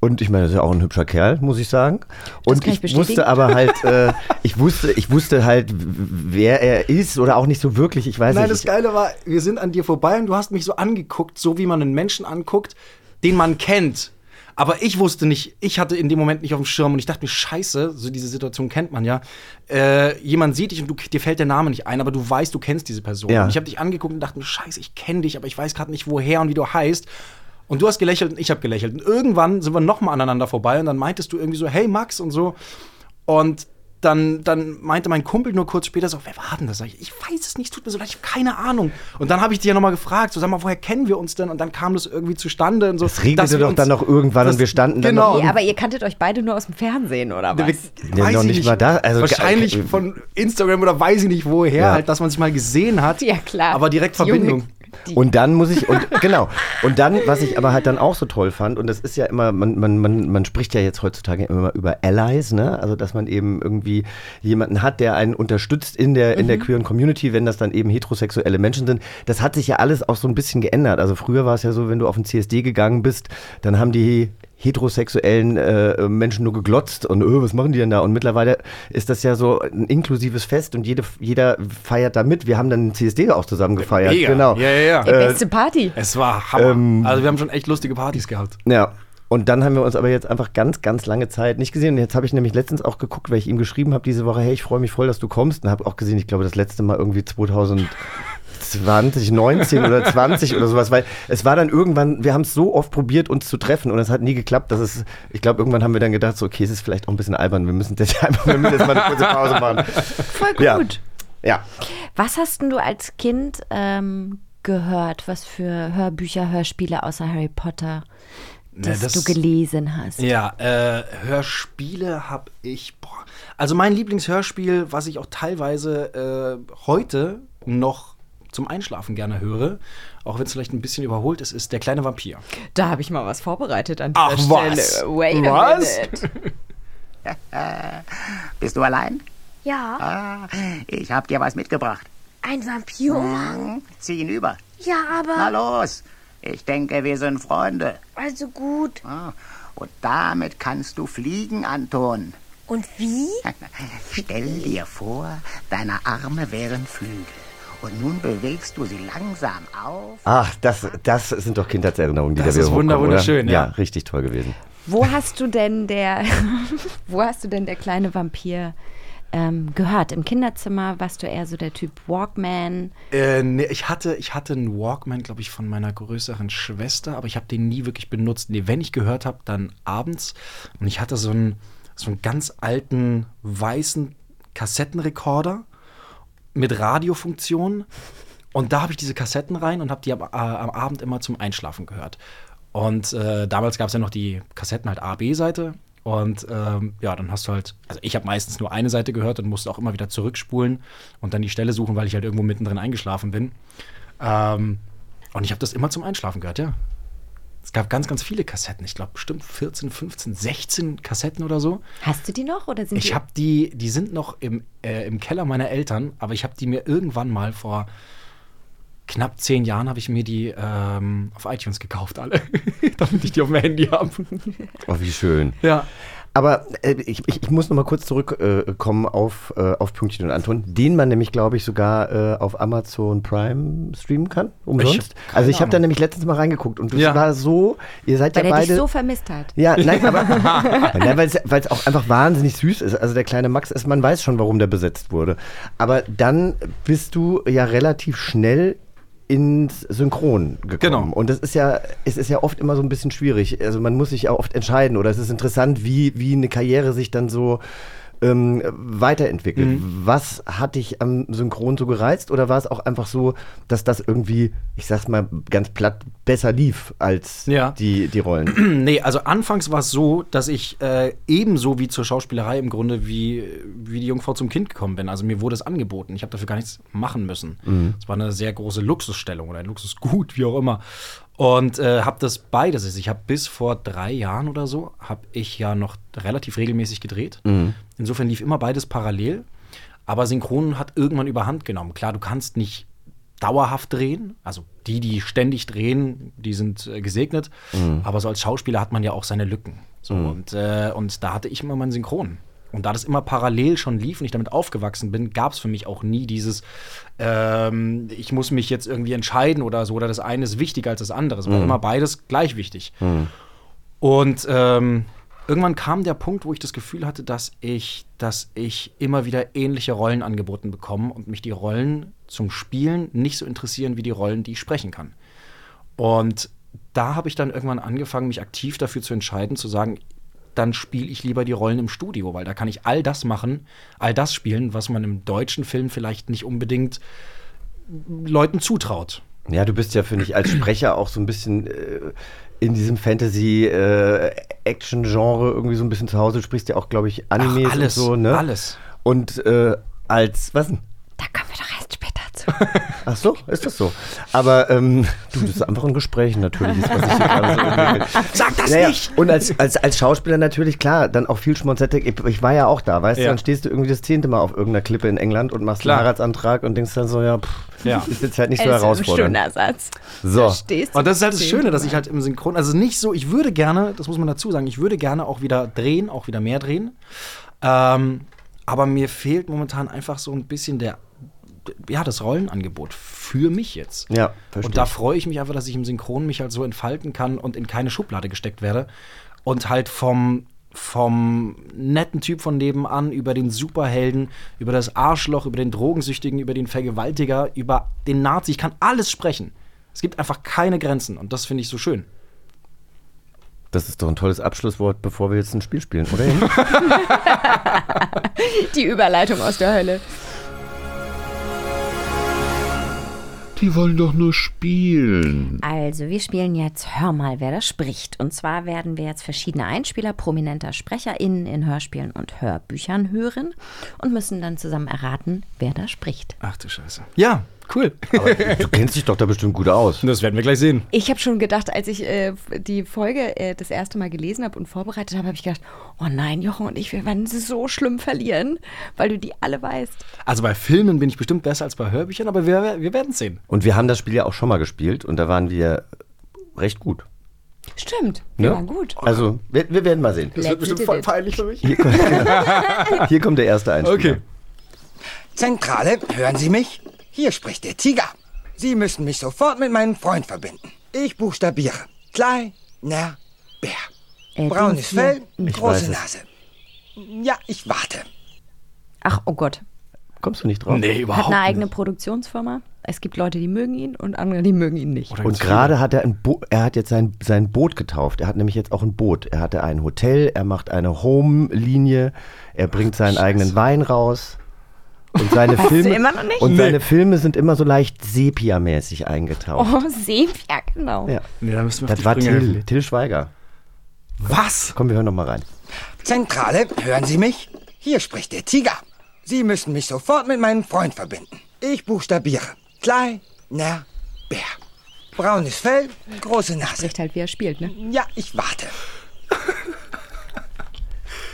[SPEAKER 4] Und ich meine, das ist ja auch ein hübscher Kerl, muss ich sagen. Und
[SPEAKER 3] ich
[SPEAKER 4] ich, wusste aber halt, äh, ich wusste, ich wusste halt, wer er ist oder auch nicht so wirklich. Ich weiß
[SPEAKER 5] Nein,
[SPEAKER 4] nicht.
[SPEAKER 5] das Geile war, wir sind an dir vorbei und du hast mich so angeguckt, so wie man einen Menschen anguckt, den man kennt. Aber ich wusste nicht, ich hatte in dem Moment nicht auf dem Schirm und ich dachte mir, scheiße, so diese Situation kennt man ja. Äh, jemand sieht dich und du, dir fällt der Name nicht ein, aber du weißt, du kennst diese Person.
[SPEAKER 4] Ja.
[SPEAKER 5] Und ich habe dich angeguckt und dachte mir, scheiße, ich kenne dich, aber ich weiß gerade nicht, woher und wie du heißt. Und du hast gelächelt und ich habe gelächelt. Und irgendwann sind wir nochmal aneinander vorbei und dann meintest du irgendwie so, hey Max und so. Und dann, dann meinte mein Kumpel nur kurz später so, wer war denn das? Sag ich, ich weiß es nicht, tut mir so leid, ich habe keine Ahnung. Und dann habe ich dich ja nochmal gefragt, so sag mal, woher kennen wir uns denn? Und dann kam das irgendwie zustande und so.
[SPEAKER 4] Das regnete doch
[SPEAKER 5] uns-
[SPEAKER 4] dann noch irgendwann
[SPEAKER 5] das-
[SPEAKER 4] und wir standen dann
[SPEAKER 5] genau.
[SPEAKER 4] noch
[SPEAKER 3] Nee, aber ihr kanntet euch beide nur aus dem Fernsehen, oder was?
[SPEAKER 5] Wir-
[SPEAKER 4] Ja,
[SPEAKER 5] weiß
[SPEAKER 4] noch
[SPEAKER 5] ich
[SPEAKER 4] nicht mal da, also-
[SPEAKER 5] Wahrscheinlich
[SPEAKER 4] äh,
[SPEAKER 5] von Instagram oder weiß ich nicht woher,
[SPEAKER 4] Ja.
[SPEAKER 5] halt, dass man sich mal gesehen hat.
[SPEAKER 3] Ja, klar.
[SPEAKER 5] Aber direkt
[SPEAKER 3] Die Junge-
[SPEAKER 4] Und dann muss ich, und genau, und dann, was ich aber halt dann auch so toll fand, und das ist ja immer, man, man, man, man spricht ja jetzt heutzutage immer über Allies, ne? Also dass man eben irgendwie jemanden hat, der einen unterstützt in der, in der queeren Community, wenn das dann eben heterosexuelle Menschen sind. Das hat sich ja alles auch so ein bisschen geändert. Also früher war es ja so, wenn du auf den CSD gegangen bist, dann haben die heterosexuellen äh, Menschen nur geglotzt und öh, was machen die denn da? Und mittlerweile ist das ja so ein inklusives Fest und jede, jeder feiert da mit. Wir haben dann den CSD auch zusammen gefeiert.
[SPEAKER 5] Mega.
[SPEAKER 4] Genau.
[SPEAKER 5] Ja, ja, ja.
[SPEAKER 3] Die beste Party.
[SPEAKER 5] Es war Hammer.
[SPEAKER 4] Ähm,
[SPEAKER 5] also wir haben schon echt lustige Partys gehabt.
[SPEAKER 4] Ja. Und dann haben wir uns aber jetzt einfach ganz, ganz lange Zeit nicht gesehen. Und jetzt habe ich nämlich letztens auch geguckt, weil ich ihm geschrieben habe diese Woche, hey, ich freue mich voll, dass du kommst. Und habe auch gesehen, ich glaube, das letzte Mal irgendwie 2020, 19 oder 20 oder sowas, weil es war dann irgendwann, wir haben es so oft probiert, uns zu treffen und es hat nie geklappt. dass es, ich glaube, irgendwann haben wir dann gedacht, so, okay, es ist vielleicht auch ein bisschen albern, wir müssen jetzt einfach wir müssen jetzt mal eine kurze Pause machen.
[SPEAKER 3] Voll gut.
[SPEAKER 4] Ja. Ja.
[SPEAKER 3] Was hast denn du als Kind ähm, gehört? Was für Hörbücher, Hörspiele außer Harry Potter, das,
[SPEAKER 5] das-
[SPEAKER 3] du gelesen hast?
[SPEAKER 5] Ja, äh, Hörspiele habe ich. Boah. Also mein Lieblingshörspiel, was ich auch teilweise äh, heute noch zum Einschlafen gerne höre, auch wenn es vielleicht ein bisschen überholt ist, ist Der kleine Vampir.
[SPEAKER 3] Da habe ich mal was vorbereitet an
[SPEAKER 5] Ach,
[SPEAKER 3] dieser
[SPEAKER 5] was?
[SPEAKER 3] Stelle. Wait a
[SPEAKER 5] Was?
[SPEAKER 3] minute.
[SPEAKER 8] Bist du allein?
[SPEAKER 7] Ja,
[SPEAKER 8] Ah, ich hab dir was mitgebracht.
[SPEAKER 7] ein Vampir.
[SPEAKER 8] Hm, zieh ihn über.
[SPEAKER 7] Ja,
[SPEAKER 8] Na
[SPEAKER 7] aber.
[SPEAKER 8] los. Ich denke, wir sind Freunde.
[SPEAKER 7] Also gut.
[SPEAKER 8] Ah, Und damit kannst du fliegen, Anton.
[SPEAKER 7] Und wie?
[SPEAKER 8] Stell dir vor, deine Arme wären Flügel. Und nun bewegst du sie langsam auf.
[SPEAKER 4] Ach, das, das sind doch Kindheitserinnerungen, die
[SPEAKER 5] Das
[SPEAKER 4] da wieder
[SPEAKER 5] ist wunder-
[SPEAKER 4] hochkommen,
[SPEAKER 5] wunderschön, ja.
[SPEAKER 4] Ja, richtig toll gewesen.
[SPEAKER 3] Wo hast du denn der, wo hast du denn der kleine Vampir ähm, gehört? Im Kinderzimmer warst du eher so der Typ Walkman?
[SPEAKER 5] Äh, nee, ich hatte, ich hatte einen Walkman, glaube ich, von meiner größeren Schwester, aber ich habe den nie wirklich benutzt. Nee, wenn ich gehört habe, dann abends. Und ich hatte so einen, so einen ganz alten weißen Kassettenrekorder mit Radiofunktion. Und da habe ich diese Kassetten rein und habe die am, äh, am Abend immer zum Einschlafen gehört. Und äh, damals gab es ja noch die Kassetten halt A, B-Seite. Und ähm, ja, dann hast du halt, also ich habe meistens nur eine Seite gehört und musste auch immer wieder zurückspulen und dann die Stelle suchen, weil ich halt irgendwo mittendrin eingeschlafen bin. Ähm, und ich habe das immer zum Einschlafen gehört, ja. Es gab ganz, ganz viele Kassetten. Ich glaube, bestimmt 14, 15, 16 Kassetten oder so.
[SPEAKER 3] Hast du die noch oder sind
[SPEAKER 5] Ich habe die, die sind noch im, äh, im Keller meiner Eltern, aber ich habe die mir irgendwann mal vor knapp zehn Jahren habe ich mir die ähm, auf iTunes gekauft, alle, damit ich die auf dem Handy habe.
[SPEAKER 4] Oh, wie schön.
[SPEAKER 5] Ja.
[SPEAKER 4] Aber äh, ich, ich, ich muss noch mal kurz zurückkommen äh, auf, äh, auf Pünktchen und Anton, den man nämlich, glaube ich, sogar äh, auf Amazon Prime streamen kann, umsonst.
[SPEAKER 5] keine
[SPEAKER 4] also ich habe da nämlich letztens mal reingeguckt und das
[SPEAKER 5] Ja.
[SPEAKER 4] war so, ihr seid
[SPEAKER 3] weil
[SPEAKER 4] ja
[SPEAKER 3] er
[SPEAKER 4] beide...
[SPEAKER 3] dich so vermisst hat.
[SPEAKER 4] ja, nein, aber nein, weil es auch einfach wahnsinnig süß ist. Also der kleine Max ist, man weiß schon, warum der besetzt wurde. Aber dann bist du ja relativ schnell ins Synchron gekommen.
[SPEAKER 5] Genau.
[SPEAKER 4] Und das ist ja, es ist ja oft immer so ein bisschen schwierig. Also man muss sich ja oft entscheiden oder es ist interessant, wie, wie eine Karriere sich dann so ähm, weiterentwickelt.
[SPEAKER 5] Mhm.
[SPEAKER 4] Was hat dich am Synchron so gereizt oder war es auch einfach so, dass das irgendwie, ich sag's mal ganz platt, besser lief als
[SPEAKER 5] Ja.
[SPEAKER 4] die, die Rollen?
[SPEAKER 5] Nee, also anfangs war es so, dass ich äh, ebenso wie zur Schauspielerei im Grunde wie, wie die Jungfrau zum Kind gekommen bin. Also mir wurde es angeboten. Ich habe dafür gar nichts machen müssen. Es war eine sehr große Luxusstellung oder ein Luxusgut, wie auch immer. Und äh, habe das beides. Also ich habe bis vor drei Jahren oder so, habe ich ja noch relativ regelmäßig gedreht. Insofern lief immer beides parallel. Aber Synchron hat irgendwann überhand genommen. Klar, du kannst nicht dauerhaft drehen. Also die, die ständig drehen, die sind äh, gesegnet. Aber so als Schauspieler hat man ja auch seine Lücken. So, und, äh, und da hatte ich immer meinen Synchron. Und da das immer parallel schon lief und ich damit aufgewachsen bin, gab es für mich auch nie dieses, ähm, ich muss mich jetzt irgendwie entscheiden oder so, oder das eine ist wichtiger als das andere. Es war immer beides gleich wichtig. Und ähm, irgendwann kam der Punkt, wo ich das Gefühl hatte, dass ich, dass ich immer wieder ähnliche Rollen angeboten bekomme und mich die Rollen zum Spielen nicht so interessieren wie die Rollen, die ich sprechen kann. Und da habe ich dann irgendwann angefangen, mich aktiv dafür zu entscheiden, zu sagen, dann spiele ich lieber die Rollen im Studio, weil da kann ich all das machen, all das spielen, was man im deutschen Film vielleicht nicht unbedingt Leuten zutraut.
[SPEAKER 4] Ja, du bist ja, finde ich, als Sprecher auch so ein bisschen äh, in diesem Fantasy-Action-Genre irgendwie so ein bisschen zu Hause. Du sprichst ja auch, glaube ich, Animes
[SPEAKER 5] Ach, alles,
[SPEAKER 4] und so, ne?
[SPEAKER 5] alles.
[SPEAKER 4] Und äh, als, was denn?
[SPEAKER 3] Da kommen wir doch erst später
[SPEAKER 4] Ach so, ist das so. Aber ähm, du, das ist einfach ein Gespräch natürlich, ist, was ich hier gerade so.
[SPEAKER 5] Sag das
[SPEAKER 4] Naja,
[SPEAKER 5] nicht!
[SPEAKER 4] Und als, als, als Schauspieler natürlich, klar, dann auch viel Schmonzettek. Ich, ich war ja auch da, weißt du,
[SPEAKER 5] Ja.
[SPEAKER 4] dann stehst du irgendwie das zehnte Mal auf irgendeiner Klippe in England und machst
[SPEAKER 5] Klar.
[SPEAKER 4] einen Heiratsantrag und denkst dann so, ja, pff,
[SPEAKER 5] Ja.
[SPEAKER 4] ist jetzt halt nicht so
[SPEAKER 3] ist
[SPEAKER 4] herausfordernd.
[SPEAKER 3] schöner Satz.
[SPEAKER 4] So.
[SPEAKER 3] Stehst
[SPEAKER 5] Und das ist halt das
[SPEAKER 3] du
[SPEAKER 5] Schöne, dass ich halt im Synchron, also nicht so, ich würde gerne, das muss man dazu sagen, ich würde gerne auch wieder drehen, auch wieder mehr drehen. Ähm, aber mir fehlt momentan einfach so ein bisschen der, ja, das Rollenangebot für mich jetzt.
[SPEAKER 4] Ja, verstehe
[SPEAKER 5] Und da freue ich mich einfach, dass ich im Synchron mich halt so entfalten kann und in keine Schublade gesteckt werde. Und halt vom, vom netten Typ von nebenan über den Superhelden, über das Arschloch, über den Drogensüchtigen, über den Vergewaltiger, über den Nazi. Ich kann alles sprechen. Es gibt einfach keine Grenzen und das finde ich so schön.
[SPEAKER 4] Das ist doch ein tolles Abschlusswort, bevor wir jetzt ein Spiel spielen, oder?
[SPEAKER 3] Die Überleitung aus der Hölle.
[SPEAKER 1] Die wollen doch nur spielen.
[SPEAKER 3] Also, wir spielen jetzt Hör mal, wer da spricht. Und zwar werden wir jetzt verschiedene Einspieler prominenter SprecherInnen in Hörspielen und Hörbüchern hören und müssen dann zusammen erraten, wer da spricht.
[SPEAKER 5] Ach du Scheiße. Ja, cool.
[SPEAKER 4] du kennst dich doch da bestimmt gut aus.
[SPEAKER 5] das werden wir gleich sehen.
[SPEAKER 3] Ich habe schon gedacht, als ich äh, die Folge äh, das erste Mal gelesen habe und vorbereitet habe, habe ich gedacht, oh nein, Jochen und ich, wir werden sie so schlimm verlieren, weil du die alle weißt.
[SPEAKER 5] Also bei Filmen bin ich bestimmt besser als bei Hörbüchern, aber wir, wir werden sehen.
[SPEAKER 4] Und wir haben das Spiel ja auch schon mal gespielt und da waren wir recht gut.
[SPEAKER 3] Stimmt,
[SPEAKER 4] Ne?
[SPEAKER 3] ja gut.
[SPEAKER 4] Also, wir, wir werden mal sehen.
[SPEAKER 3] Das wird bestimmt voll
[SPEAKER 5] peinlich für mich.
[SPEAKER 4] Hier kommt, hier kommt der erste Einspieler.
[SPEAKER 5] Okay.
[SPEAKER 9] Zentrale, hören Sie mich? Hier spricht der Tiger. Sie müssen mich sofort mit meinem Freund verbinden. Ich buchstabiere. Kleiner Bär.
[SPEAKER 3] Äh,
[SPEAKER 9] Braunes. Fell,
[SPEAKER 4] weiß
[SPEAKER 9] große. Nase. Ja, ich warte.
[SPEAKER 3] Ach, oh Gott.
[SPEAKER 4] Kommst du nicht drauf?
[SPEAKER 5] Nee,
[SPEAKER 3] Hat
[SPEAKER 5] überhaupt
[SPEAKER 3] eine eigene
[SPEAKER 5] nicht.
[SPEAKER 3] Produktionsfirma. Es gibt Leute, die mögen ihn und andere, die mögen ihn nicht.
[SPEAKER 4] Und gerade hat er ein Bo er hat jetzt sein, sein Boot getauft. Er hat nämlich jetzt auch ein Boot. Er hatte ein Hotel, er macht eine Home-Linie, er bringt seinen eigenen Wein raus. Und seine
[SPEAKER 3] Weißt du
[SPEAKER 4] Filme
[SPEAKER 3] immer noch nicht?
[SPEAKER 4] und
[SPEAKER 5] Nee.
[SPEAKER 4] seine Filme sind immer so leicht sepia-mäßig eingetaucht.
[SPEAKER 3] Oh, Sepia, genau.
[SPEAKER 4] Ja.
[SPEAKER 5] Nee, da müssen wir
[SPEAKER 4] Das war Till. Till Schweiger.
[SPEAKER 5] Was?
[SPEAKER 4] Komm, wir hören noch mal rein.
[SPEAKER 9] Zentrale, hören Sie mich? Hier spricht der Tiger. Sie müssen mich sofort mit meinem Freund verbinden. Ich buchstabiere. Kleiner Bär. Braunes Fell, große Nase.
[SPEAKER 3] Spricht halt, wie er spielt, ne?
[SPEAKER 9] Ja, ich warte.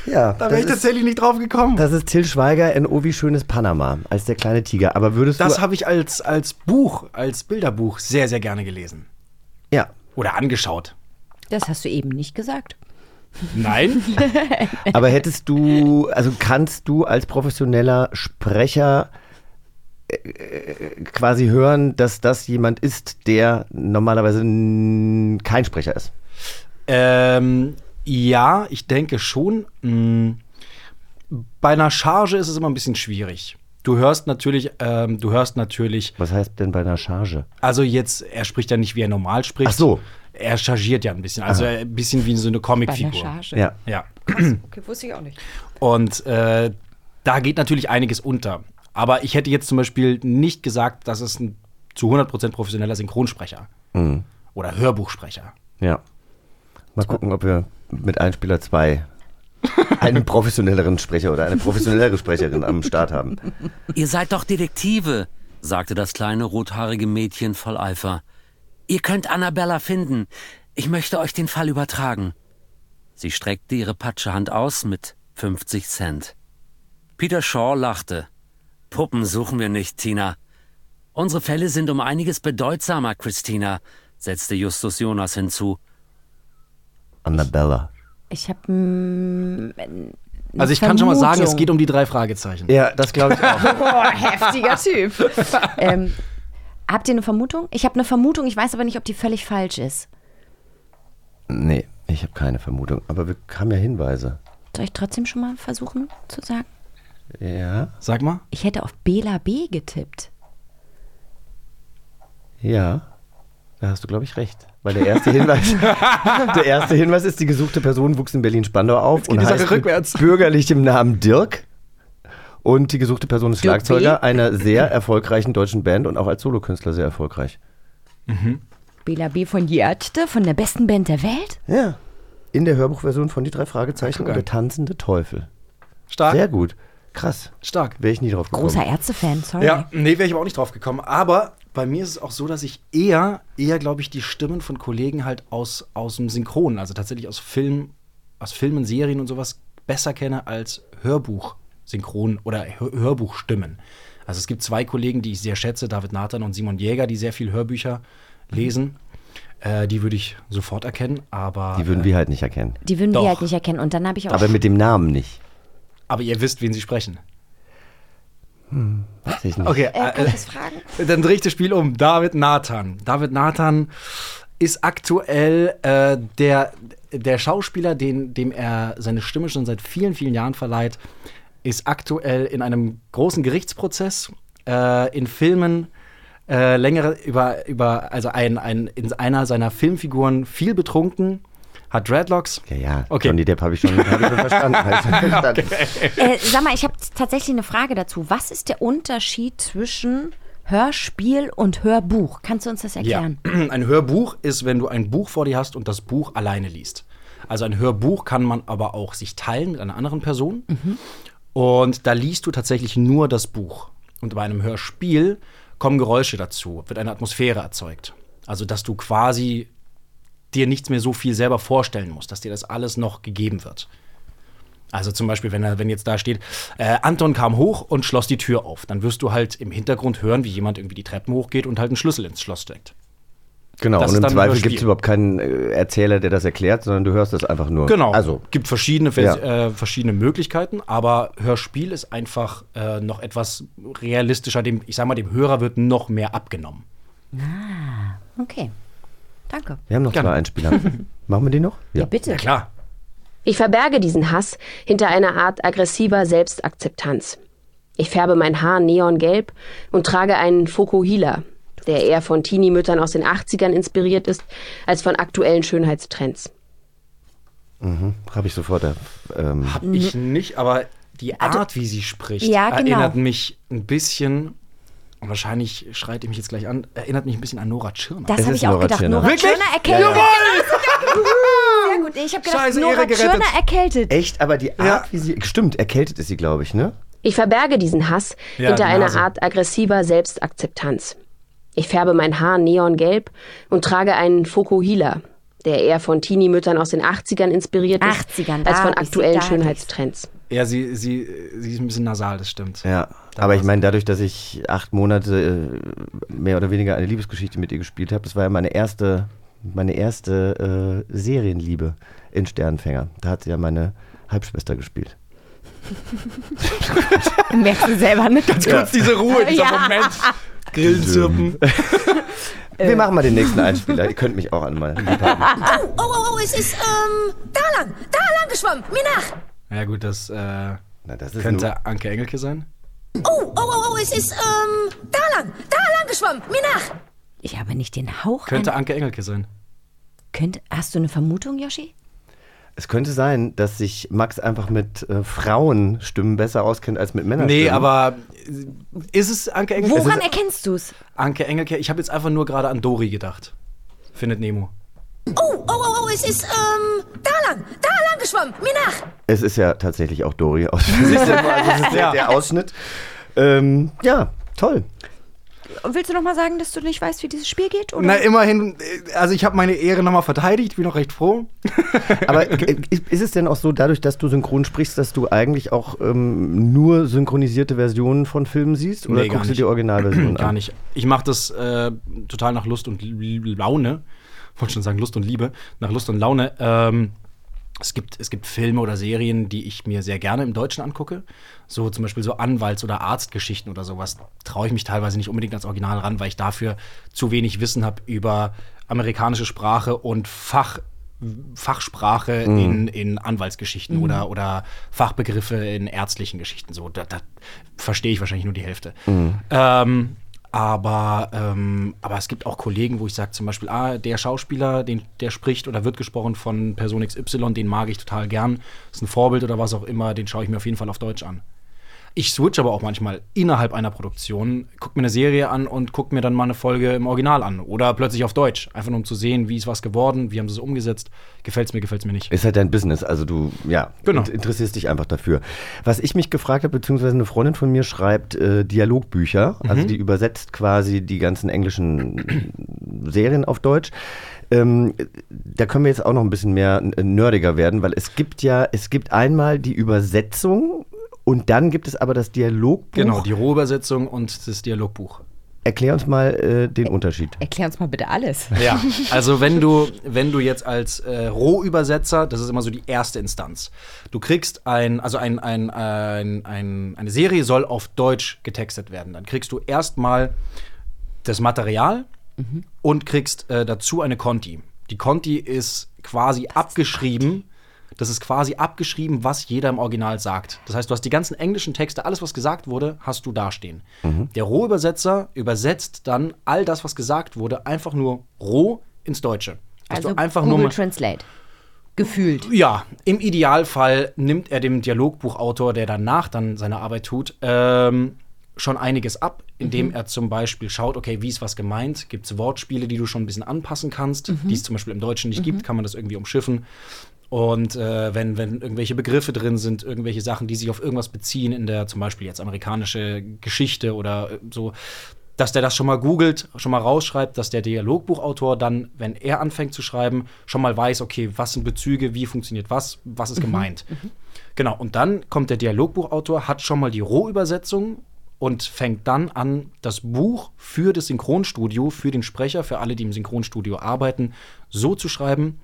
[SPEAKER 4] Ja,
[SPEAKER 5] Da wäre ich
[SPEAKER 4] das, ist,
[SPEAKER 5] tatsächlich nicht drauf gekommen. Das,
[SPEAKER 4] das ist Till Schweiger in Oh, wie schönes Panama als der kleine Tiger. Aber würdest du.
[SPEAKER 5] habe ich als, als Buch, als Bilderbuch sehr, sehr gerne gelesen.
[SPEAKER 4] Ja.
[SPEAKER 5] Oder angeschaut.
[SPEAKER 3] Das hast du eben nicht gesagt.
[SPEAKER 5] Nein?
[SPEAKER 4] Aber hättest du, also kannst du als professioneller Sprecher äh, äh, quasi hören, dass das jemand ist, der normalerweise kein Sprecher ist?
[SPEAKER 5] ähm, ja, ich denke schon. Mh, bei einer Charge ist es immer ein bisschen schwierig. Du hörst natürlich, ähm, du hörst natürlich,
[SPEAKER 4] Was heißt denn bei einer Charge?
[SPEAKER 5] also jetzt, er spricht ja nicht, wie er normal spricht.
[SPEAKER 4] Ach so.
[SPEAKER 5] Er chargiert ja ein bisschen, also ein bisschen wie so eine
[SPEAKER 3] Bei einer
[SPEAKER 5] Comicfigur.
[SPEAKER 3] Charge.
[SPEAKER 4] Ja.
[SPEAKER 5] Ja.
[SPEAKER 3] Okay, wusste ich auch nicht.
[SPEAKER 5] Und äh, da geht natürlich einiges unter. Aber ich hätte jetzt zum Beispiel nicht gesagt, dass es ein zu 100% professioneller Synchronsprecher oder Hörbuchsprecher.
[SPEAKER 4] Ja. Mal gucken, ob wir mit Einspieler 2 einen professionelleren Sprecher oder eine professionellere Sprecherin am Start haben.
[SPEAKER 10] Ihr seid doch Detektive, sagte das kleine rothaarige Mädchen voll Eifer. Ihr könnt Annabella finden. Ich möchte euch den Fall übertragen. Sie streckte ihre Patschehand aus mit 50 Cent. Peter Shaw lachte. Puppen suchen wir nicht, Tina. Unsere Fälle sind um einiges bedeutsamer, Christina, setzte Justus Jonas hinzu.
[SPEAKER 4] Annabella.
[SPEAKER 3] Ich habe. Mm,
[SPEAKER 5] Also ich kann schon mal sagen, es geht um die drei Fragezeichen.
[SPEAKER 4] Ja, das glaube ich auch.
[SPEAKER 3] Boah, heftiger Typ. ähm, habt ihr eine Vermutung? Ich habe eine Vermutung, ich weiß aber nicht, ob die völlig falsch ist.
[SPEAKER 4] nee, ich habe keine Vermutung. Aber wir haben ja Hinweise.
[SPEAKER 3] Soll ich trotzdem schon mal versuchen zu sagen?
[SPEAKER 4] Ja,
[SPEAKER 5] Sag mal.
[SPEAKER 3] Ich hätte auf Bela B getippt.
[SPEAKER 4] ja. Da hast du, glaube ich, recht. Weil der erste Hinweis, der erste Hinweis ist, die gesuchte Person wuchs in Berlin-Spandau auf
[SPEAKER 5] geht
[SPEAKER 4] und
[SPEAKER 5] die Sache
[SPEAKER 4] heißt
[SPEAKER 5] rückwärts.
[SPEAKER 4] mit bürgerlichem Namen Dirk. Und die gesuchte Person ist Schlagzeuger
[SPEAKER 3] B.
[SPEAKER 4] einer sehr erfolgreichen deutschen Band und auch als Solokünstler sehr erfolgreich.
[SPEAKER 3] Bela B von Die Ärzte, von der besten Band der Welt?
[SPEAKER 4] Ja. In der Hörbuchversion von Die drei Fragezeichen und der tanzende Teufel.
[SPEAKER 5] Stark.
[SPEAKER 4] Sehr gut. Krass.
[SPEAKER 5] Stark.
[SPEAKER 4] Wäre ich nie drauf gekommen.
[SPEAKER 3] Großer Ärzte-Fan, sorry.
[SPEAKER 5] Ja, nee, wäre ich aber auch nicht drauf gekommen. Aber bei mir ist es auch so, dass ich eher, eher glaube ich, die Stimmen von Kollegen halt aus, aus dem Synchron, also tatsächlich aus Film, aus Filmen, Serien und sowas besser kenne als Hörbuch-Synchron oder Hör Hörbuchstimmen. Also es gibt zwei Kollegen, die ich sehr schätze, David Nathan und Simon Jäger, die sehr viel Hörbücher lesen. Äh, die würde ich sofort erkennen, aber,
[SPEAKER 4] Die würden
[SPEAKER 5] äh,
[SPEAKER 4] wir halt nicht erkennen.
[SPEAKER 3] Die würden
[SPEAKER 5] Doch.
[SPEAKER 3] wir halt nicht erkennen. Und dann habe ich auch.
[SPEAKER 4] Aber mit dem Namen nicht.
[SPEAKER 5] aber ihr wisst, wen sie sprechen.
[SPEAKER 4] Weiß ich nicht.
[SPEAKER 5] Okay,
[SPEAKER 3] äh, kann
[SPEAKER 5] äh,
[SPEAKER 3] ich das fragen?
[SPEAKER 5] Dann drehe ich das Spiel um. David Nathan. David Nathan ist aktuell äh, der, der Schauspieler, den, dem er seine Stimme schon seit vielen, vielen Jahren verleiht, ist aktuell in einem großen Gerichtsprozess, äh, in Filmen äh, längere über, über also ein, ein, in einer seiner Filmfiguren viel betrunken, hat Dreadlocks.
[SPEAKER 4] Ja, ja.
[SPEAKER 5] Okay.
[SPEAKER 4] Johnny Depp habe ich, schon- hab ich schon verstanden. Schon verstanden.
[SPEAKER 3] Äh, sag mal, ich habe tatsächlich eine Frage dazu. Was ist der Unterschied zwischen Hörspiel und Hörbuch? Kannst du uns das erklären?
[SPEAKER 5] Ja. Ein Hörbuch ist, wenn du ein Buch vor dir hast und das Buch alleine liest. Also ein Hörbuch kann man aber auch sich teilen mit einer anderen Person. Und da liest du tatsächlich nur das Buch. Und bei einem Hörspiel kommen Geräusche dazu, wird eine Atmosphäre erzeugt. Also dass du quasi dir nichts mehr so viel selber vorstellen musst, dass dir das alles noch gegeben wird. Also zum Beispiel, wenn, er, wenn jetzt da steht, äh, Anton kam hoch und schloss die Tür auf, dann wirst du halt im Hintergrund hören, wie jemand irgendwie die Treppen hochgeht und halt einen Schlüssel ins Schloss steckt.
[SPEAKER 4] Genau,
[SPEAKER 5] Das
[SPEAKER 4] und im Zweifel gibt es überhaupt keinen äh, Erzähler, der das erklärt, sondern du hörst das einfach nur.
[SPEAKER 5] Genau.
[SPEAKER 4] Also,
[SPEAKER 5] gibt verschiedene, Vers-
[SPEAKER 4] Ja.
[SPEAKER 5] äh, verschiedene Möglichkeiten, aber Hörspiel ist einfach äh, noch etwas realistischer. Dem, ich sag mal, dem Hörer wird noch mehr abgenommen.
[SPEAKER 3] Okay. Danke.
[SPEAKER 4] wir haben noch
[SPEAKER 5] Gerne.
[SPEAKER 4] zwei Einspieler. Machen wir die noch?
[SPEAKER 3] Ja, bitte.
[SPEAKER 5] Klar.
[SPEAKER 11] Ich verberge diesen Hass hinter einer Art aggressiver Selbstakzeptanz. Ich färbe mein Haar neongelb und trage einen Fokuhila, der eher von Teenie-Müttern aus den 80ern inspiriert ist, als von aktuellen Schönheitstrends.
[SPEAKER 4] Mhm. Habe ich sofort. äh, Ähm,
[SPEAKER 5] Hab ich nicht, aber die Art, wie sie spricht,
[SPEAKER 3] Ja, genau.
[SPEAKER 5] erinnert mich ein bisschen, und wahrscheinlich schreit ihr mich jetzt gleich an, erinnert mich ein bisschen an Nora Tschirner.
[SPEAKER 3] Das habe
[SPEAKER 4] ist
[SPEAKER 3] ich auch
[SPEAKER 4] Nora
[SPEAKER 3] gedacht.
[SPEAKER 4] Tschirner.
[SPEAKER 3] Nora
[SPEAKER 5] Wirklich?
[SPEAKER 3] Tschirner erkältet. Sehr gut. Ich habe gedacht,
[SPEAKER 5] Scheiße,
[SPEAKER 3] Nora. Tschirner erkältet.
[SPEAKER 4] echt, aber die Art, wie sie. Stimmt, erkältet ist sie, glaube ich, ne?
[SPEAKER 11] Ich verberge diesen Hass
[SPEAKER 5] Ja,
[SPEAKER 11] hinter einer. Art aggressiver Selbstakzeptanz. Ich färbe mein Haar neongelb und trage einen Fokuhila, der eher von Teenie-Müttern aus den 80ern inspiriert ist,
[SPEAKER 3] 80ern, da
[SPEAKER 11] als von aktuellen. Schönheitstrends.
[SPEAKER 5] Ja, sie, sie, sie ist ein bisschen nasal, das stimmt.
[SPEAKER 4] Ja.
[SPEAKER 5] Da
[SPEAKER 4] aber ich meine, dadurch, dass ich acht Monate äh, mehr oder weniger eine Liebesgeschichte mit ihr gespielt habe, das war ja meine erste, meine erste äh, Serienliebe in Sternenfänger. Da hat sie ja meine Halbschwester gespielt.
[SPEAKER 3] Merkst du selber, ne?
[SPEAKER 5] Ganz kurz diese Ruhe, dieser
[SPEAKER 3] Ja.
[SPEAKER 5] Moment. Grillenzirpen.
[SPEAKER 4] Wir machen mal den nächsten Einspieler. Ihr könnt mich auch einmal.
[SPEAKER 12] Oh, oh, oh, oh, es ist, ähm, da lang, da lang geschwommen. Mir nach.
[SPEAKER 5] Ja gut, das, äh,
[SPEAKER 4] Na, das ist
[SPEAKER 5] könnte
[SPEAKER 4] nur,
[SPEAKER 5] Anke Engelke sein.
[SPEAKER 12] Oh, oh, oh, oh, es ist, ähm, da lang, da lang geschwommen. Mir nach.
[SPEAKER 3] Ich habe nicht den Hauch.
[SPEAKER 5] Könnte
[SPEAKER 3] an-
[SPEAKER 5] Anke Engelke sein.
[SPEAKER 3] Könnte, hast du eine Vermutung, Yoshi?
[SPEAKER 4] es könnte sein, dass sich Max einfach mit äh, Frauenstimmen besser auskennt als mit Männerstimmen.
[SPEAKER 5] Nee, aber äh, ist es Anke Engelke?
[SPEAKER 3] Woran
[SPEAKER 5] Es ist
[SPEAKER 3] erkennst du es?
[SPEAKER 5] Anke Engelke, ich habe jetzt einfach nur gerade an Dori gedacht. Findet Nemo.
[SPEAKER 12] Oh, oh, oh, oh, es ist, ähm, da lang, da lang geschwommen. Mir nach.
[SPEAKER 4] Es ist ja tatsächlich auch Dori aus. also es ist
[SPEAKER 5] Ja.
[SPEAKER 4] der, Ausschnitt. Ähm, ja, toll.
[SPEAKER 3] willst du noch mal sagen, dass du nicht weißt, wie dieses Spiel geht? Oder?
[SPEAKER 5] Na, immerhin, äh, also ich habe meine Ehre nochmal verteidigt, bin auch recht froh.
[SPEAKER 4] Aber äh, ist es denn auch so, dadurch, dass du synchron sprichst, dass du eigentlich auch ähm, nur synchronisierte Versionen von Filmen siehst? Oder
[SPEAKER 5] Nee, gar
[SPEAKER 4] guckst du
[SPEAKER 5] nicht.
[SPEAKER 4] die Originalversion
[SPEAKER 5] Gar
[SPEAKER 4] an?
[SPEAKER 5] nicht. Ich mache das äh, total nach Lust und Laune. Wollte schon sagen Lust und Liebe. Nach Lust und Laune. Ähm, es gibt, es gibt Filme oder Serien, die ich mir sehr gerne im Deutschen angucke. So zum Beispiel so Anwalts- oder Arztgeschichten oder sowas. Traue ich mich teilweise nicht unbedingt ans Original ran, weil ich dafür zu wenig Wissen habe über amerikanische Sprache und Fach, Fachsprache
[SPEAKER 13] Mhm.
[SPEAKER 5] in, in Anwaltsgeschichten
[SPEAKER 13] Mhm.
[SPEAKER 5] oder, oder Fachbegriffe in ärztlichen Geschichten. So, da, da verstehe ich wahrscheinlich nur die Hälfte.
[SPEAKER 4] Mhm.
[SPEAKER 5] Ähm, aber, ähm, aber es gibt auch Kollegen, wo ich sage zum Beispiel, ah, der Schauspieler, den, der spricht oder wird gesprochen von Person XY, den mag ich total gern, ist ein Vorbild oder was auch immer, den schaue ich mir auf jeden Fall auf Deutsch an. Ich switch aber auch manchmal innerhalb einer Produktion, guck mir eine Serie an und guck mir dann mal eine Folge im Original an oder plötzlich auf Deutsch, einfach nur um zu sehen, wie ist was geworden, wie haben sie es umgesetzt, gefällt es mir, gefällt es mir nicht.
[SPEAKER 4] Ist halt dein Business, also du, ja,
[SPEAKER 5] Genau.
[SPEAKER 4] int- interessierst dich einfach dafür. Was ich mich gefragt habe, beziehungsweise eine Freundin von mir schreibt äh, Dialogbücher, also
[SPEAKER 5] Mhm.
[SPEAKER 4] die übersetzt quasi die ganzen englischen Serien auf Deutsch. Ähm, da können wir jetzt auch noch ein bisschen mehr nerdiger werden, weil es gibt ja, es gibt einmal die Übersetzung und dann gibt es aber das Dialogbuch.
[SPEAKER 5] Genau, die Rohübersetzung und das Dialogbuch.
[SPEAKER 4] Erklär uns mal äh, den Unterschied.
[SPEAKER 3] Erklär uns mal bitte alles.
[SPEAKER 5] Ja, also wenn du, wenn du jetzt als äh, Rohübersetzer, das ist immer so die erste Instanz. Du kriegst ein, also ein, ein, ein, ein, eine Serie soll auf Deutsch getextet werden. Dann kriegst du erstmal das Material und kriegst äh, dazu eine Conti. Die Conti ist quasi abgeschrieben. Das ist quasi abgeschrieben, was jeder im Original sagt. Das heißt, du hast die ganzen englischen Texte, alles, was gesagt wurde, hast du dastehen. Der Rohübersetzer übersetzt dann all das, was gesagt wurde, einfach nur roh ins Deutsche. Dass
[SPEAKER 3] Also
[SPEAKER 5] einfach
[SPEAKER 3] Google
[SPEAKER 5] nur
[SPEAKER 3] Translate. Gefühlt.
[SPEAKER 5] ja, im Idealfall nimmt er dem Dialogbuchautor, der danach dann seine Arbeit tut, ähm, schon einiges ab, indem
[SPEAKER 3] Mhm.
[SPEAKER 5] er zum Beispiel schaut, okay, wie ist was gemeint? Gibt es Wortspiele, die du schon ein bisschen anpassen kannst,
[SPEAKER 3] Mhm.
[SPEAKER 5] die es zum Beispiel im Deutschen nicht
[SPEAKER 3] Mhm.
[SPEAKER 5] gibt, kann man das irgendwie umschiffen. Und äh, wenn, wenn irgendwelche Begriffe drin sind, irgendwelche Sachen, die sich auf irgendwas beziehen, in der zum Beispiel jetzt amerikanische Geschichte oder äh, so, dass der das schon mal googelt, schon mal rausschreibt, dass der Dialogbuchautor dann, wenn er anfängt zu schreiben, schon mal weiß, okay, was sind Bezüge, wie funktioniert was, was ist
[SPEAKER 3] Mhm.
[SPEAKER 5] gemeint. Genau, und dann kommt der Dialogbuchautor, hat schon mal die Rohübersetzung und fängt dann an, das Buch für das Synchronstudio, für den Sprecher, für alle, die im Synchronstudio arbeiten, so zu schreiben,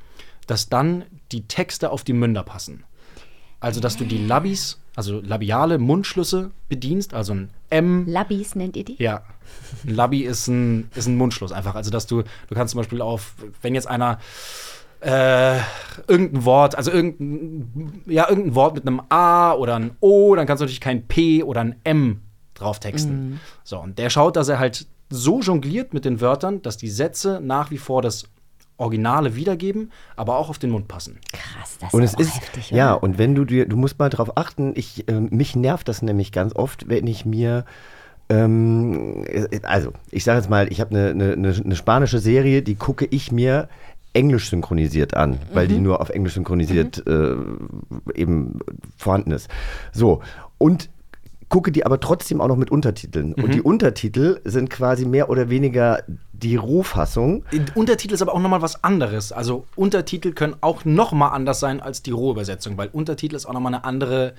[SPEAKER 5] dass dann die Texte auf die Münder passen. Also, dass du die Labis, also labiale Mundschlüsse bedienst, also ein M.
[SPEAKER 3] Labis nennt ihr die?
[SPEAKER 5] Ja. Ein Labi ist ein, ist ein Mundschluss einfach. Also, dass du, du kannst zum Beispiel auf, wenn jetzt einer äh, irgendein Wort, also irgendein, ja, irgendein Wort mit einem A oder ein O, dann kannst du natürlich kein P oder ein M drauf texten.
[SPEAKER 3] Mhm.
[SPEAKER 5] So, und der schaut, dass er halt so jongliert mit den Wörtern, dass die Sätze nach wie vor das Originale wiedergeben, aber auch auf den Mund passen.
[SPEAKER 3] Krass, das
[SPEAKER 4] und
[SPEAKER 3] ist
[SPEAKER 4] es
[SPEAKER 3] auch
[SPEAKER 4] ist
[SPEAKER 3] heftig,
[SPEAKER 4] ja
[SPEAKER 3] oder?
[SPEAKER 4] und wenn du dir du musst mal drauf achten ich ähm, mich nervt das nämlich ganz oft wenn ich mir ähm, äh, also ich sage jetzt mal ich habe eine, eine, eine, eine spanische Serie die gucke ich mir englisch synchronisiert an weil die
[SPEAKER 13] Mhm.
[SPEAKER 4] nur auf englisch synchronisiert äh, eben vorhanden ist so und gucke die aber trotzdem auch noch mit Untertiteln
[SPEAKER 5] Mhm.
[SPEAKER 4] und die Untertitel sind quasi mehr oder weniger die Rohfassung
[SPEAKER 5] Untertitel ist aber auch nochmal was anderes. Also Untertitel können auch nochmal anders sein als die Rohübersetzung, weil Untertitel ist auch nochmal eine andere,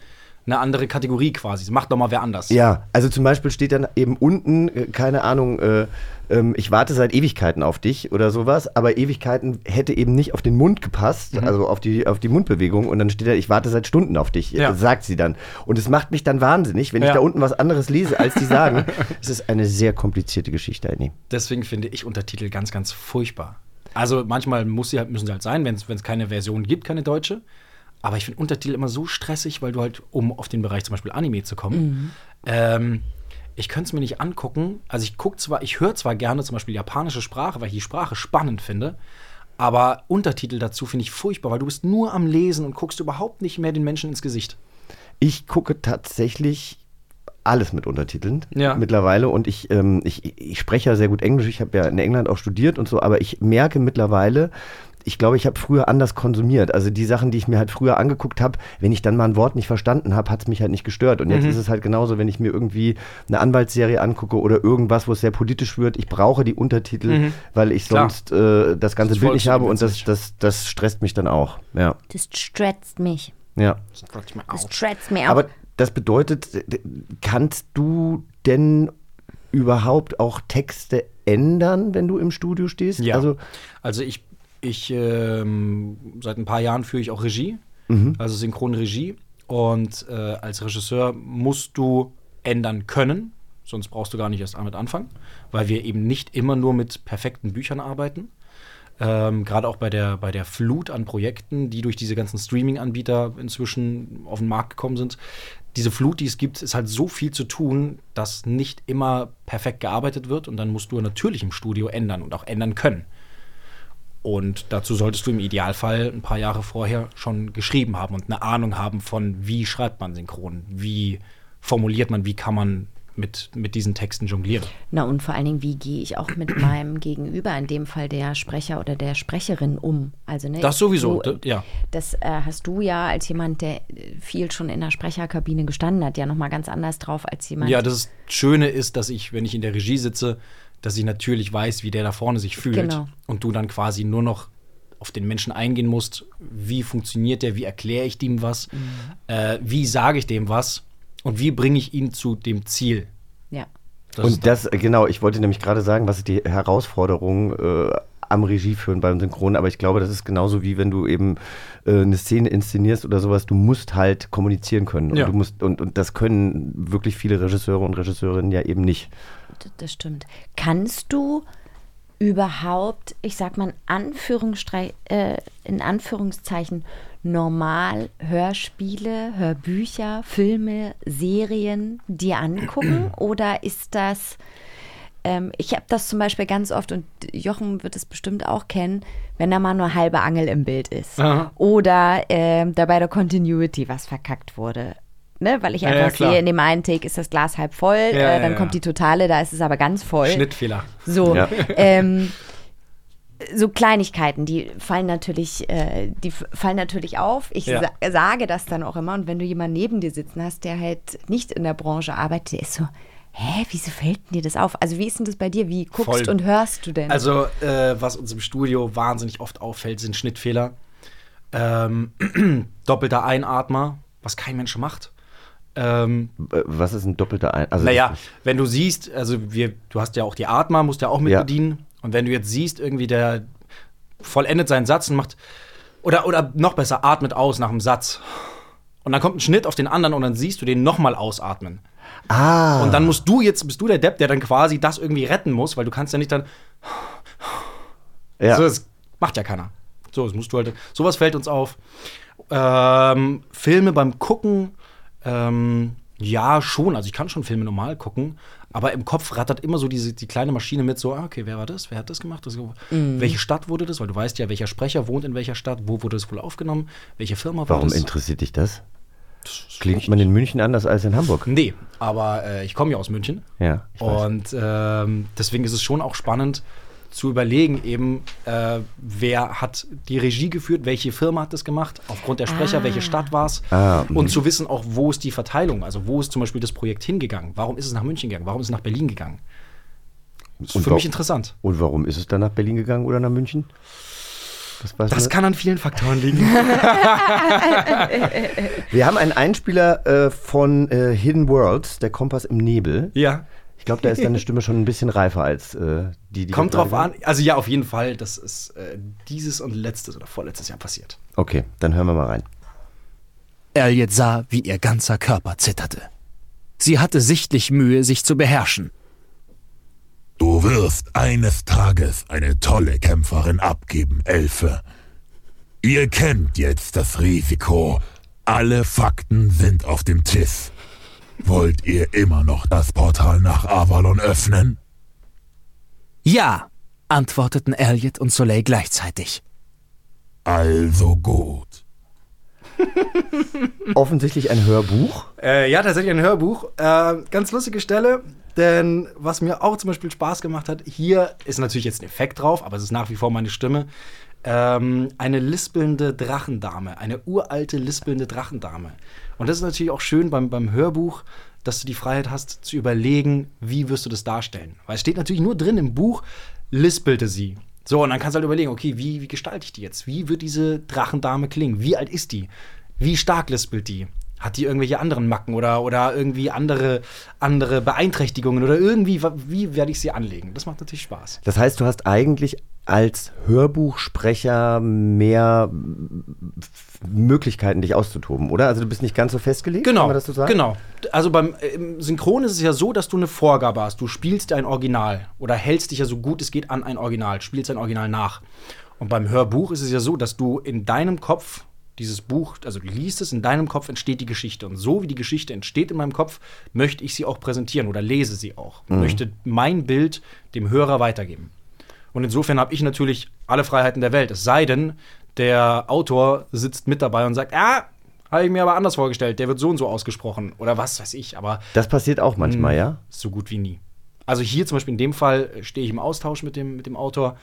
[SPEAKER 5] eine andere Kategorie quasi. Das macht nochmal wer anders.
[SPEAKER 4] Ja, also zum Beispiel steht dann eben unten, äh, keine Ahnung, äh, ähm, ich warte seit Ewigkeiten auf dich oder sowas, aber Ewigkeiten hätte eben nicht auf den Mund gepasst,
[SPEAKER 5] Mhm.
[SPEAKER 4] also auf die, auf die Mundbewegung und dann steht da, ich warte seit Stunden auf dich,
[SPEAKER 5] Ja.
[SPEAKER 4] äh, sagt sie dann. Und es macht mich dann wahnsinnig, wenn ich
[SPEAKER 5] Ja.
[SPEAKER 4] da unten was anderes lese, als die sagen. es ist eine sehr komplizierte Geschichte, Annie.
[SPEAKER 5] Deswegen finde ich Untertitel ganz, ganz furchtbar. Also manchmal muss sie halt, müssen sie halt sein, wenn es keine Version gibt, keine deutsche. Aber ich finde Untertitel immer so stressig, weil du halt, um auf den Bereich zum Beispiel Anime zu kommen,
[SPEAKER 3] Mhm.
[SPEAKER 5] ähm, ich könnte es mir nicht angucken. Also ich gucke zwar, ich höre zwar gerne zum Beispiel japanische Sprache, weil ich die Sprache spannend finde, aber Untertitel dazu finde ich furchtbar, weil du bist nur am Lesen und guckst überhaupt nicht mehr den Menschen ins Gesicht.
[SPEAKER 4] Ich gucke tatsächlich alles mit Untertiteln
[SPEAKER 5] Ja.
[SPEAKER 4] mittlerweile und ich, ähm, ich, ich spreche ja sehr gut Englisch. Ich habe ja in England auch studiert und so, aber ich merke mittlerweile, ich glaube, ich habe früher anders konsumiert. Also die Sachen, die ich mir halt früher angeguckt habe, wenn ich dann mal ein Wort nicht verstanden habe, hat es mich halt nicht gestört. Und jetzt
[SPEAKER 5] Mhm.
[SPEAKER 4] ist es halt genauso, wenn ich mir irgendwie eine Anwaltsserie angucke oder irgendwas, wo es sehr politisch wird. Ich brauche die Untertitel,
[SPEAKER 5] Mhm.
[SPEAKER 4] weil ich
[SPEAKER 5] Klar.
[SPEAKER 4] sonst äh, das ganze
[SPEAKER 5] Das
[SPEAKER 4] Bild nicht habe und das, das, das stresst mich dann auch. Ja,
[SPEAKER 3] Das stretzt mich.
[SPEAKER 4] ja.
[SPEAKER 3] Das stretzt mich auch.
[SPEAKER 4] Aber das bedeutet, kannst du denn überhaupt auch Texte ändern, wenn du im Studio stehst?
[SPEAKER 5] Ja.
[SPEAKER 4] Also,
[SPEAKER 5] Also ich, ich ähm, seit ein paar Jahren führe ich auch Regie,
[SPEAKER 4] Mhm.
[SPEAKER 5] also Synchronregie. Und äh, als Regisseur musst du ändern können, sonst brauchst du gar nicht erst damit anfangen, weil wir eben nicht immer nur mit perfekten Büchern arbeiten. Ähm, Gerade auch bei der, bei der Flut an Projekten, die durch diese ganzen Streaming-Anbieter inzwischen auf den Markt gekommen sind. Diese Flut, die es gibt, ist halt so viel zu tun, dass nicht immer perfekt gearbeitet wird und dann musst du natürlich im Studio ändern und auch ändern können. Und dazu solltest du im Idealfall ein paar Jahre vorher schon geschrieben haben und eine Ahnung haben von, wie schreibt man synchron, wie formuliert man, wie kann man mit, mit diesen Texten jonglieren.
[SPEAKER 3] Na und vor allen Dingen, wie gehe ich auch mit meinem Gegenüber, in dem Fall der Sprecher oder der Sprecherin, um? Also, ne,
[SPEAKER 5] Das sowieso, d- ja.
[SPEAKER 3] Das äh, hast du ja als jemand, der viel schon in der Sprecherkabine gestanden hat, ja nochmal ganz anders drauf als jemand.
[SPEAKER 5] Ja, das Schöne ist, dass ich, wenn ich in der Regie sitze, dass ich natürlich weiß, wie der da vorne sich fühlt.
[SPEAKER 3] Genau.
[SPEAKER 5] Und du dann quasi nur noch auf den Menschen eingehen musst. Wie funktioniert der? Wie erkläre ich dem was?
[SPEAKER 3] Mhm.
[SPEAKER 5] Äh, wie sage ich dem was? Und wie bringe ich ihn zu dem Ziel?
[SPEAKER 3] Ja.
[SPEAKER 5] Das
[SPEAKER 4] und das, genau, ich wollte nämlich gerade sagen, was ist die Herausforderung äh, am Regieführen beim Synchron, aber ich glaube, das ist genauso wie wenn du eben äh, eine Szene inszenierst oder sowas, du musst halt kommunizieren können. Und,
[SPEAKER 5] Ja.
[SPEAKER 4] du musst, und, und das können wirklich viele Regisseure und Regisseurinnen ja eben nicht.
[SPEAKER 3] Das stimmt. Kannst du überhaupt, ich sag mal in, Anführungsstrei äh, in Anführungszeichen, normal Hörspiele, Hörbücher, Filme, Serien dir angucken? Oder ist das, ähm, ich habe das zum Beispiel ganz oft und Jochen wird es bestimmt auch kennen, wenn da mal nur halbe Angel im Bild ist.
[SPEAKER 5] Aha.
[SPEAKER 3] Oder ähm, da bei der Continuity was verkackt wurde. Ne, weil ich
[SPEAKER 5] Ja,
[SPEAKER 3] einfach
[SPEAKER 5] ja, klar.
[SPEAKER 3] sehe, in dem einen Take ist das Glas halb voll,
[SPEAKER 5] Ja,
[SPEAKER 3] äh,
[SPEAKER 5] ja,
[SPEAKER 3] dann
[SPEAKER 5] ja.
[SPEAKER 3] kommt die totale, da ist es aber ganz voll.
[SPEAKER 5] Schnittfehler.
[SPEAKER 3] So,
[SPEAKER 5] Ja.
[SPEAKER 3] ähm, so Kleinigkeiten, die fallen natürlich, äh, die fallen natürlich auf. Ich
[SPEAKER 5] Ja.
[SPEAKER 3] sa sage das dann auch immer. Und wenn du jemanden neben dir sitzen hast, der halt nicht in der Branche arbeitet, der ist so, hä, wieso fällt denn dir das auf? Also wie ist denn das bei dir? Wie guckst
[SPEAKER 5] Voll.
[SPEAKER 3] und hörst du denn?
[SPEAKER 5] Also, äh, was uns im Studio wahnsinnig oft auffällt, sind Schnittfehler. Ähm, doppelter Einatmer, was kein Mensch macht. Ähm,
[SPEAKER 4] Äh, Was ist ein doppelter Ein? Also
[SPEAKER 5] naja, wenn du siehst, also wir, du hast ja auch die Atmer, musst ja auch mit
[SPEAKER 4] Ja.
[SPEAKER 5] bedienen. Und wenn du jetzt siehst, irgendwie der vollendet seinen Satz und macht, oder, oder noch besser, atmet aus nach dem Satz. Und dann kommt ein Schnitt auf den anderen und dann siehst du den nochmal ausatmen.
[SPEAKER 4] Ah.
[SPEAKER 5] Und dann musst du jetzt, bist du der Depp, der dann quasi das irgendwie retten muss, weil du kannst ja nicht dann.
[SPEAKER 4] Ja.
[SPEAKER 5] So, das macht ja keiner. So, das musst du halt. Sowas fällt uns auf. Ähm, Filme beim Gucken, ähm, ja, schon. Also ich kann schon Filme normal gucken, aber im Kopf rattert immer so diese, die kleine Maschine mit, so, ah, okay, wer war das? Wer hat das gemacht? Das,
[SPEAKER 4] Mhm.
[SPEAKER 5] Welche Stadt wurde das? Weil du weißt ja, welcher Sprecher wohnt in welcher Stadt, wo wurde es wohl aufgenommen, welche Firma war
[SPEAKER 4] Warum
[SPEAKER 5] das?
[SPEAKER 4] interessiert dich das? Klingt man in München anders als in Hamburg?
[SPEAKER 5] Nee, aber äh, ich komme ja aus München.
[SPEAKER 4] Ja, ich weiß.
[SPEAKER 5] Und ähm, deswegen ist es schon auch spannend zu überlegen, eben, äh, wer hat die Regie geführt, welche Firma hat das gemacht, aufgrund der Sprecher,
[SPEAKER 3] Ah.
[SPEAKER 5] welche Stadt war es.
[SPEAKER 4] Ah, mhm.
[SPEAKER 5] und zu wissen auch, wo ist die Verteilung, also wo ist zum Beispiel das Projekt hingegangen, warum ist es nach München gegangen, warum ist es nach Berlin gegangen. Das ist
[SPEAKER 4] Und
[SPEAKER 5] für mich interessant.
[SPEAKER 4] Und warum ist es dann nach Berlin gegangen oder nach München? Das, weiß
[SPEAKER 5] Das kann an vielen Faktoren liegen.
[SPEAKER 4] Wir haben einen Einspieler äh, von äh, Hidden Worlds, der Kompass im Nebel.
[SPEAKER 5] ja.
[SPEAKER 4] Ich glaube, da ist deine Stimme schon ein bisschen reifer als äh, die, die
[SPEAKER 5] Kommt drauf an, also ja, auf jeden Fall, das ist äh, dieses und letztes oder vorletztes Jahr passiert.
[SPEAKER 4] Okay, dann hören wir mal rein.
[SPEAKER 13] Elliot sah, wie ihr ganzer Körper zitterte. Sie hatte sichtlich Mühe, sich zu beherrschen.
[SPEAKER 2] Du wirst eines Tages eine tolle Kämpferin abgeben, Elfe. Ihr kennt jetzt das Risiko. Alle Fakten sind auf dem Tisch. Wollt ihr immer noch das Portal nach Avalon öffnen?
[SPEAKER 13] Ja, antworteten Elliot und Soleil gleichzeitig.
[SPEAKER 2] Also gut.
[SPEAKER 4] Offensichtlich ein Hörbuch.
[SPEAKER 5] Äh, ja, tatsächlich ein Hörbuch. Äh, ganz lustige Stelle, denn was mir auch zum Beispiel Spaß gemacht hat, hier ist natürlich jetzt ein Effekt drauf, aber es ist nach wie vor meine Stimme. ähm, eine lispelnde Drachendame, eine uralte lispelnde Drachendame. Und das ist natürlich auch schön beim, beim Hörbuch, dass du die Freiheit hast zu überlegen, wie wirst du das darstellen. Weil es steht natürlich nur drin im Buch, lispelte sie. So, und dann kannst du halt überlegen, okay, wie, wie gestalte ich die jetzt? Wie wird diese Drachendame klingen? Wie alt ist die? Wie stark lispelt die? Hat die irgendwelche anderen Macken oder, oder irgendwie andere, andere Beeinträchtigungen oder irgendwie, wie werde ich sie anlegen? Das macht natürlich Spaß.
[SPEAKER 4] Das heißt, du hast eigentlich als Hörbuchsprecher mehr Möglichkeiten, dich auszutoben, oder? Also du bist nicht ganz so festgelegt,
[SPEAKER 5] Genau,
[SPEAKER 4] kann man das so sagen?
[SPEAKER 5] genau. Also beim im Synchron ist es ja so, dass du eine Vorgabe hast. Du spielst ein Original oder hältst dich ja so gut es geht an ein Original, spielst ein Original nach. Und beim Hörbuch ist es ja so, dass du in deinem Kopf dieses Buch, also du liest es, in deinem Kopf entsteht die Geschichte. Und so wie die Geschichte entsteht in meinem Kopf, möchte ich sie auch präsentieren oder lese sie auch.
[SPEAKER 4] Mhm.
[SPEAKER 5] Möchte mein Bild dem Hörer weitergeben. Und insofern habe ich natürlich alle Freiheiten der Welt. Es sei denn, der Autor sitzt mit dabei und sagt, ah, habe ich mir aber anders vorgestellt, der wird so und so ausgesprochen oder was weiß ich. Aber
[SPEAKER 4] Das passiert auch manchmal,
[SPEAKER 5] mh,
[SPEAKER 4] ja?
[SPEAKER 5] So gut wie nie. Also hier zum Beispiel in dem Fall stehe ich im Austausch mit dem, mit dem Autor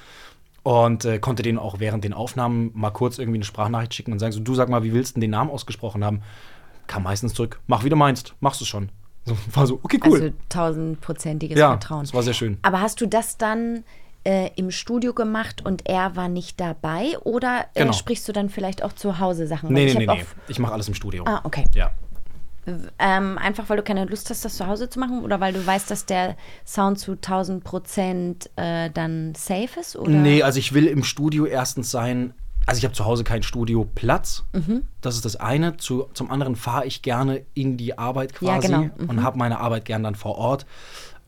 [SPEAKER 5] und äh, konnte den auch während den Aufnahmen mal kurz irgendwie eine Sprachnachricht schicken und sagen, so, du sag mal, wie willst du denn den Namen ausgesprochen haben? Kam meistens zurück, mach wie du meinst, machst du schon. So, war so, okay, cool.
[SPEAKER 3] Also tausendprozentiges
[SPEAKER 5] ja,
[SPEAKER 3] Vertrauen.
[SPEAKER 5] das war sehr schön.
[SPEAKER 3] Aber hast du das dann äh, im Studio gemacht und er war nicht dabei? Oder äh,
[SPEAKER 5] Genau.
[SPEAKER 3] sprichst du dann vielleicht auch zu Hause Sachen? Weil
[SPEAKER 5] Nee,
[SPEAKER 3] ich
[SPEAKER 5] nee, nee, nee. Ich mache alles im Studio.
[SPEAKER 3] Ah, okay.
[SPEAKER 5] Ja.
[SPEAKER 3] Ähm, einfach weil du keine Lust hast, das zu Hause zu machen? Oder weil du weißt, dass der Sound zu 1000 Prozent äh, dann safe ist? Oder?
[SPEAKER 5] Nee, also ich will im Studio erstens sein. Also ich habe zu Hause keinen Studioplatz.
[SPEAKER 3] Mhm.
[SPEAKER 5] Das ist das eine. Zu, zum anderen fahre ich gerne in die Arbeit quasi
[SPEAKER 3] Ja, genau. Mhm.
[SPEAKER 5] und habe meine Arbeit gern dann vor Ort.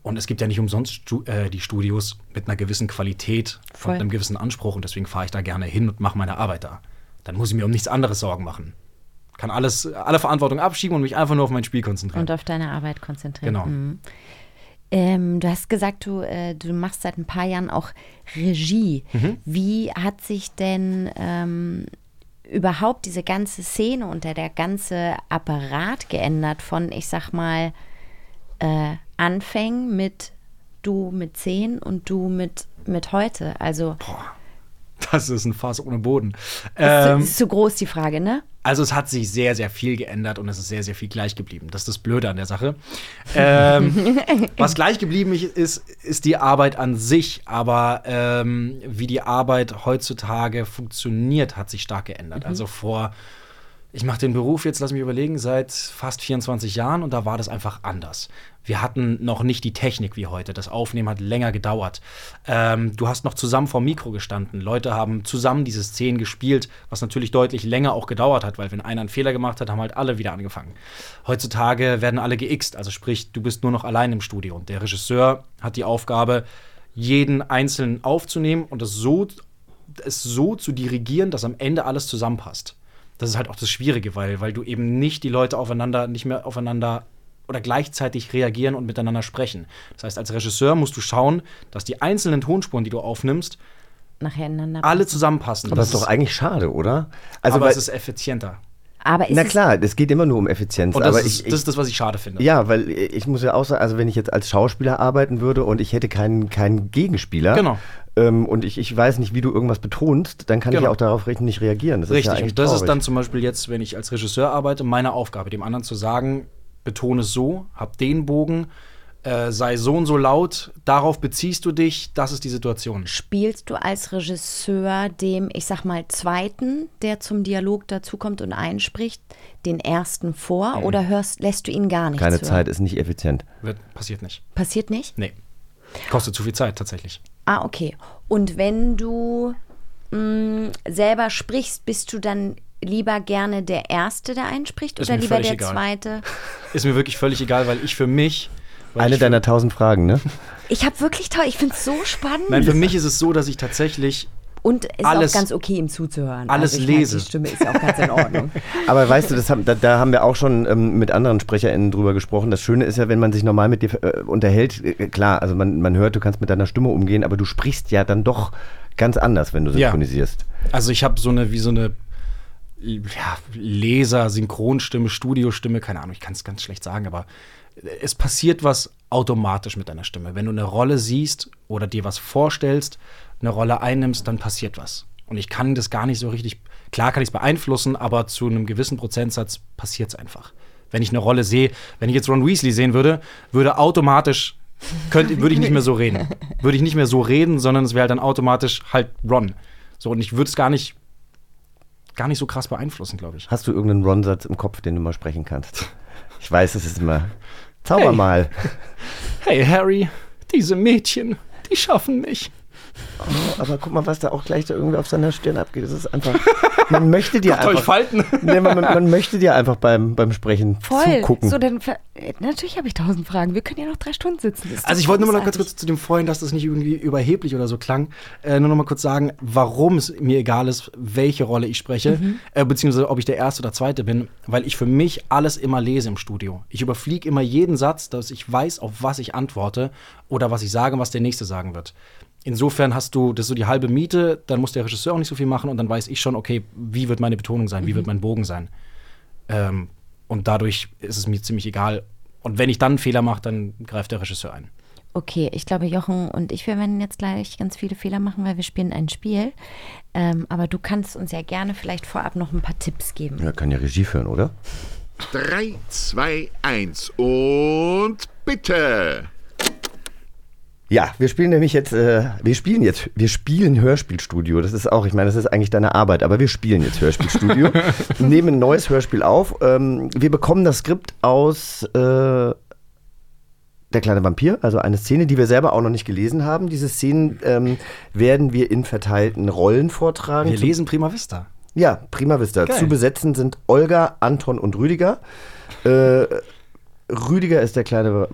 [SPEAKER 5] Und es gibt ja nicht umsonst äh, die Studios mit einer gewissen Qualität
[SPEAKER 3] Voll.
[SPEAKER 5] und einem gewissen Anspruch. Und deswegen fahre ich da gerne hin und mache meine Arbeit da. Dann muss ich mir um nichts anderes Sorgen machen. Kann alles, alle Verantwortung abschieben und mich einfach nur auf mein Spiel konzentrieren.
[SPEAKER 3] Und auf deine Arbeit konzentrieren.
[SPEAKER 5] Genau.
[SPEAKER 3] Mhm. Ähm, du hast gesagt, du, äh, du machst seit ein paar Jahren auch Regie.
[SPEAKER 5] Mhm.
[SPEAKER 3] Wie hat sich denn ähm, überhaupt diese ganze Szene und der, der ganze Apparat geändert von, ich sag mal, äh, Anfängen mit du mit 10 und du mit, mit heute? Also,
[SPEAKER 5] Das ist ein Fass ohne Boden.
[SPEAKER 3] ist,
[SPEAKER 5] Ähm,
[SPEAKER 3] ist zu groß die Frage, ne?
[SPEAKER 5] Also es hat sich sehr, sehr viel geändert und es ist sehr, sehr viel gleich geblieben. Das ist das Blöde an der Sache. Ähm, was gleich geblieben ist, ist die Arbeit an sich, aber ähm, wie die Arbeit heutzutage funktioniert, hat sich stark geändert.
[SPEAKER 14] Mhm.
[SPEAKER 5] Also vor, ich mache den Beruf jetzt, lass mich überlegen, seit fast 24 Jahren und da war das einfach anders. Wir hatten noch nicht die Technik wie heute. Das Aufnehmen hat länger gedauert. Ähm, du hast noch zusammen vor Mikro gestanden. Leute haben zusammen diese Szenen gespielt, was natürlich deutlich länger auch gedauert hat, weil wenn einer einen Fehler gemacht hat, haben halt alle wieder angefangen. Heutzutage werden alle geixt, also sprich, du bist nur noch allein im Studio. Und der Regisseur hat die Aufgabe, jeden einzeln aufzunehmen und es so, es so zu dirigieren, dass am Ende alles zusammenpasst. Das ist halt auch das Schwierige, weil, weil du eben nicht die Leute aufeinander, nicht mehr aufeinander oder gleichzeitig reagieren und miteinander sprechen. Das heißt, als Regisseur musst du schauen, dass die einzelnen Tonspuren, die du aufnimmst, alle zusammenpassen.
[SPEAKER 4] Aber das ist doch eigentlich schade, oder?
[SPEAKER 5] Also aber
[SPEAKER 4] weil-
[SPEAKER 5] es ist effizienter.
[SPEAKER 3] Aber ist
[SPEAKER 4] Na klar, es geht immer nur um Effizienz.
[SPEAKER 5] Und das,
[SPEAKER 4] aber
[SPEAKER 5] ist,
[SPEAKER 4] ich,
[SPEAKER 5] das ist das, was ich schade finde.
[SPEAKER 4] Ja, weil ich muss ja auch sagen, also wenn ich jetzt als Schauspieler arbeiten würde und ich hätte keinen, keinen Gegenspieler
[SPEAKER 5] Genau.
[SPEAKER 4] ähm, und ich, ich weiß nicht, wie du irgendwas betonst, dann kann ich
[SPEAKER 5] Genau.
[SPEAKER 4] ja auch darauf richtig nicht reagieren. Das
[SPEAKER 5] Richtig.
[SPEAKER 4] ist ja
[SPEAKER 5] und das ist
[SPEAKER 4] traurig.
[SPEAKER 5] dann zum Beispiel jetzt, wenn ich als Regisseur arbeite, meine Aufgabe, dem anderen zu sagen, betone es so, hab den Bogen, äh, sei so und so laut, darauf beziehst du dich, das ist die Situation.
[SPEAKER 3] Spielst du als Regisseur dem, ich sag mal, zweiten, der zum Dialog dazukommt und einspricht, den ersten vor
[SPEAKER 5] Mhm.
[SPEAKER 3] oder hörst, lässt du ihn gar nicht
[SPEAKER 4] Keine
[SPEAKER 3] hören?
[SPEAKER 4] Zeit ist nicht effizient.
[SPEAKER 5] Wird, passiert nicht.
[SPEAKER 3] Passiert nicht?
[SPEAKER 5] Nee. Kostet zu viel Zeit tatsächlich.
[SPEAKER 3] Ah, okay. Und wenn du mh, selber sprichst, bist du dann lieber gerne der Erste, der einspricht
[SPEAKER 5] Ist
[SPEAKER 3] oder lieber der
[SPEAKER 5] egal.
[SPEAKER 3] Zweite?
[SPEAKER 5] Ist mir wirklich völlig egal, weil ich für mich.
[SPEAKER 4] Eine deiner tausend Fragen, ne?
[SPEAKER 3] Ich habe wirklich toll, ich finde es so spannend.
[SPEAKER 5] Nein, für mich ist es so, dass ich tatsächlich
[SPEAKER 3] Und ist
[SPEAKER 5] alles-
[SPEAKER 3] auch ganz okay, ihm zuzuhören.
[SPEAKER 5] alles
[SPEAKER 3] also
[SPEAKER 5] lese.
[SPEAKER 3] Die Stimme ist ja auch ganz in Ordnung.
[SPEAKER 4] Aber weißt du, das haben, da, da haben wir auch schon ähm, mit anderen SprecherInnen drüber gesprochen. Das Schöne ist ja, wenn man sich normal mit dir äh, unterhält, äh, klar, also man, man hört, du kannst mit deiner Stimme umgehen, aber du sprichst ja dann doch ganz anders, wenn du
[SPEAKER 5] Ja.
[SPEAKER 4] synchronisierst.
[SPEAKER 5] Also ich habe so eine, wie so eine ja, Leser, Synchronstimme, Studiostimme, keine Ahnung, ich kann es ganz schlecht sagen, aber es passiert was automatisch mit deiner Stimme. Wenn du eine Rolle siehst oder dir was vorstellst, eine Rolle einnimmst, dann passiert was. Und ich kann das gar nicht so richtig, klar kann ich es beeinflussen, aber zu einem gewissen Prozentsatz passiert es einfach. Wenn ich eine Rolle sehe, wenn ich jetzt Ron Weasley sehen würde, würde automatisch, könnte, würde ich nicht mehr so reden. Würde ich nicht mehr so reden, sondern es wäre halt dann automatisch halt Ron. So, und ich würde es gar nicht, gar nicht so krass beeinflussen, glaube ich.
[SPEAKER 4] Hast du irgendeinen Ron-Satz im Kopf, den du mal sprechen kannst? Ich weiß, es ist immer. Zauber
[SPEAKER 5] Hey.
[SPEAKER 4] mal.
[SPEAKER 5] Hey Harry, diese Mädchen, die schaffen mich.
[SPEAKER 4] Oh, aber guck mal, was da auch gleich da irgendwie auf seiner Stirn abgeht. Das ist einfach. Man möchte dir
[SPEAKER 5] Guckt euch
[SPEAKER 4] einfach.
[SPEAKER 5] Falten.
[SPEAKER 4] Nee, man, man, man möchte dir einfach beim, beim Sprechen
[SPEAKER 3] Voll.
[SPEAKER 4] zugucken.
[SPEAKER 3] So, dann äh, natürlich habe ich tausend Fragen. Wir können ja noch drei Stunden sitzen.
[SPEAKER 5] Also ich wollte nur mal noch ganz kurz zu dem vorhin, dass das nicht irgendwie überheblich oder so klang, äh, nur noch mal kurz sagen, warum es mir egal ist, welche Rolle ich spreche,
[SPEAKER 3] Mhm.
[SPEAKER 5] äh, beziehungsweise ob ich der Erste oder Zweite bin, weil ich für mich alles immer lese im Studio. Ich überfliege immer jeden Satz, dass ich weiß, auf was ich antworte oder was ich sage und was der Nächste sagen wird. Insofern hast du, das ist so die halbe Miete, dann muss der Regisseur auch nicht so viel machen und dann weiß ich schon, okay, wie wird meine Betonung sein, wie wird mein Bogen sein. Ähm, und dadurch ist es mir ziemlich egal. Und wenn ich dann einen Fehler mache, dann greift der Regisseur ein.
[SPEAKER 3] Okay, ich glaube, Jochen und ich, wir werden jetzt gleich ganz viele Fehler machen, weil wir spielen ein Spiel. Ähm, aber du kannst uns ja gerne vielleicht vorab noch ein paar Tipps geben.
[SPEAKER 4] Ja, kann ja Regie führen, oder?
[SPEAKER 1] 3, 2, 1 und bitte.
[SPEAKER 4] Ja, wir spielen nämlich jetzt, äh, wir spielen jetzt, wir spielen Hörspielstudio. Das ist auch, ich meine, das ist eigentlich deine Arbeit, aber wir spielen jetzt Hörspielstudio, nehmen ein neues Hörspiel auf. Ähm, wir bekommen das Skript aus äh, Der kleine Vampir, also eine Szene, die wir selber auch noch nicht gelesen haben. Diese Szenen ähm, werden wir in verteilten Rollen vortragen.
[SPEAKER 5] Wir lesen Prima Vista.
[SPEAKER 4] Ja, prima vista.
[SPEAKER 5] Geil.
[SPEAKER 4] Zu besetzen sind Olga, Anton und Rüdiger. Äh, Rüdiger ist der kleine.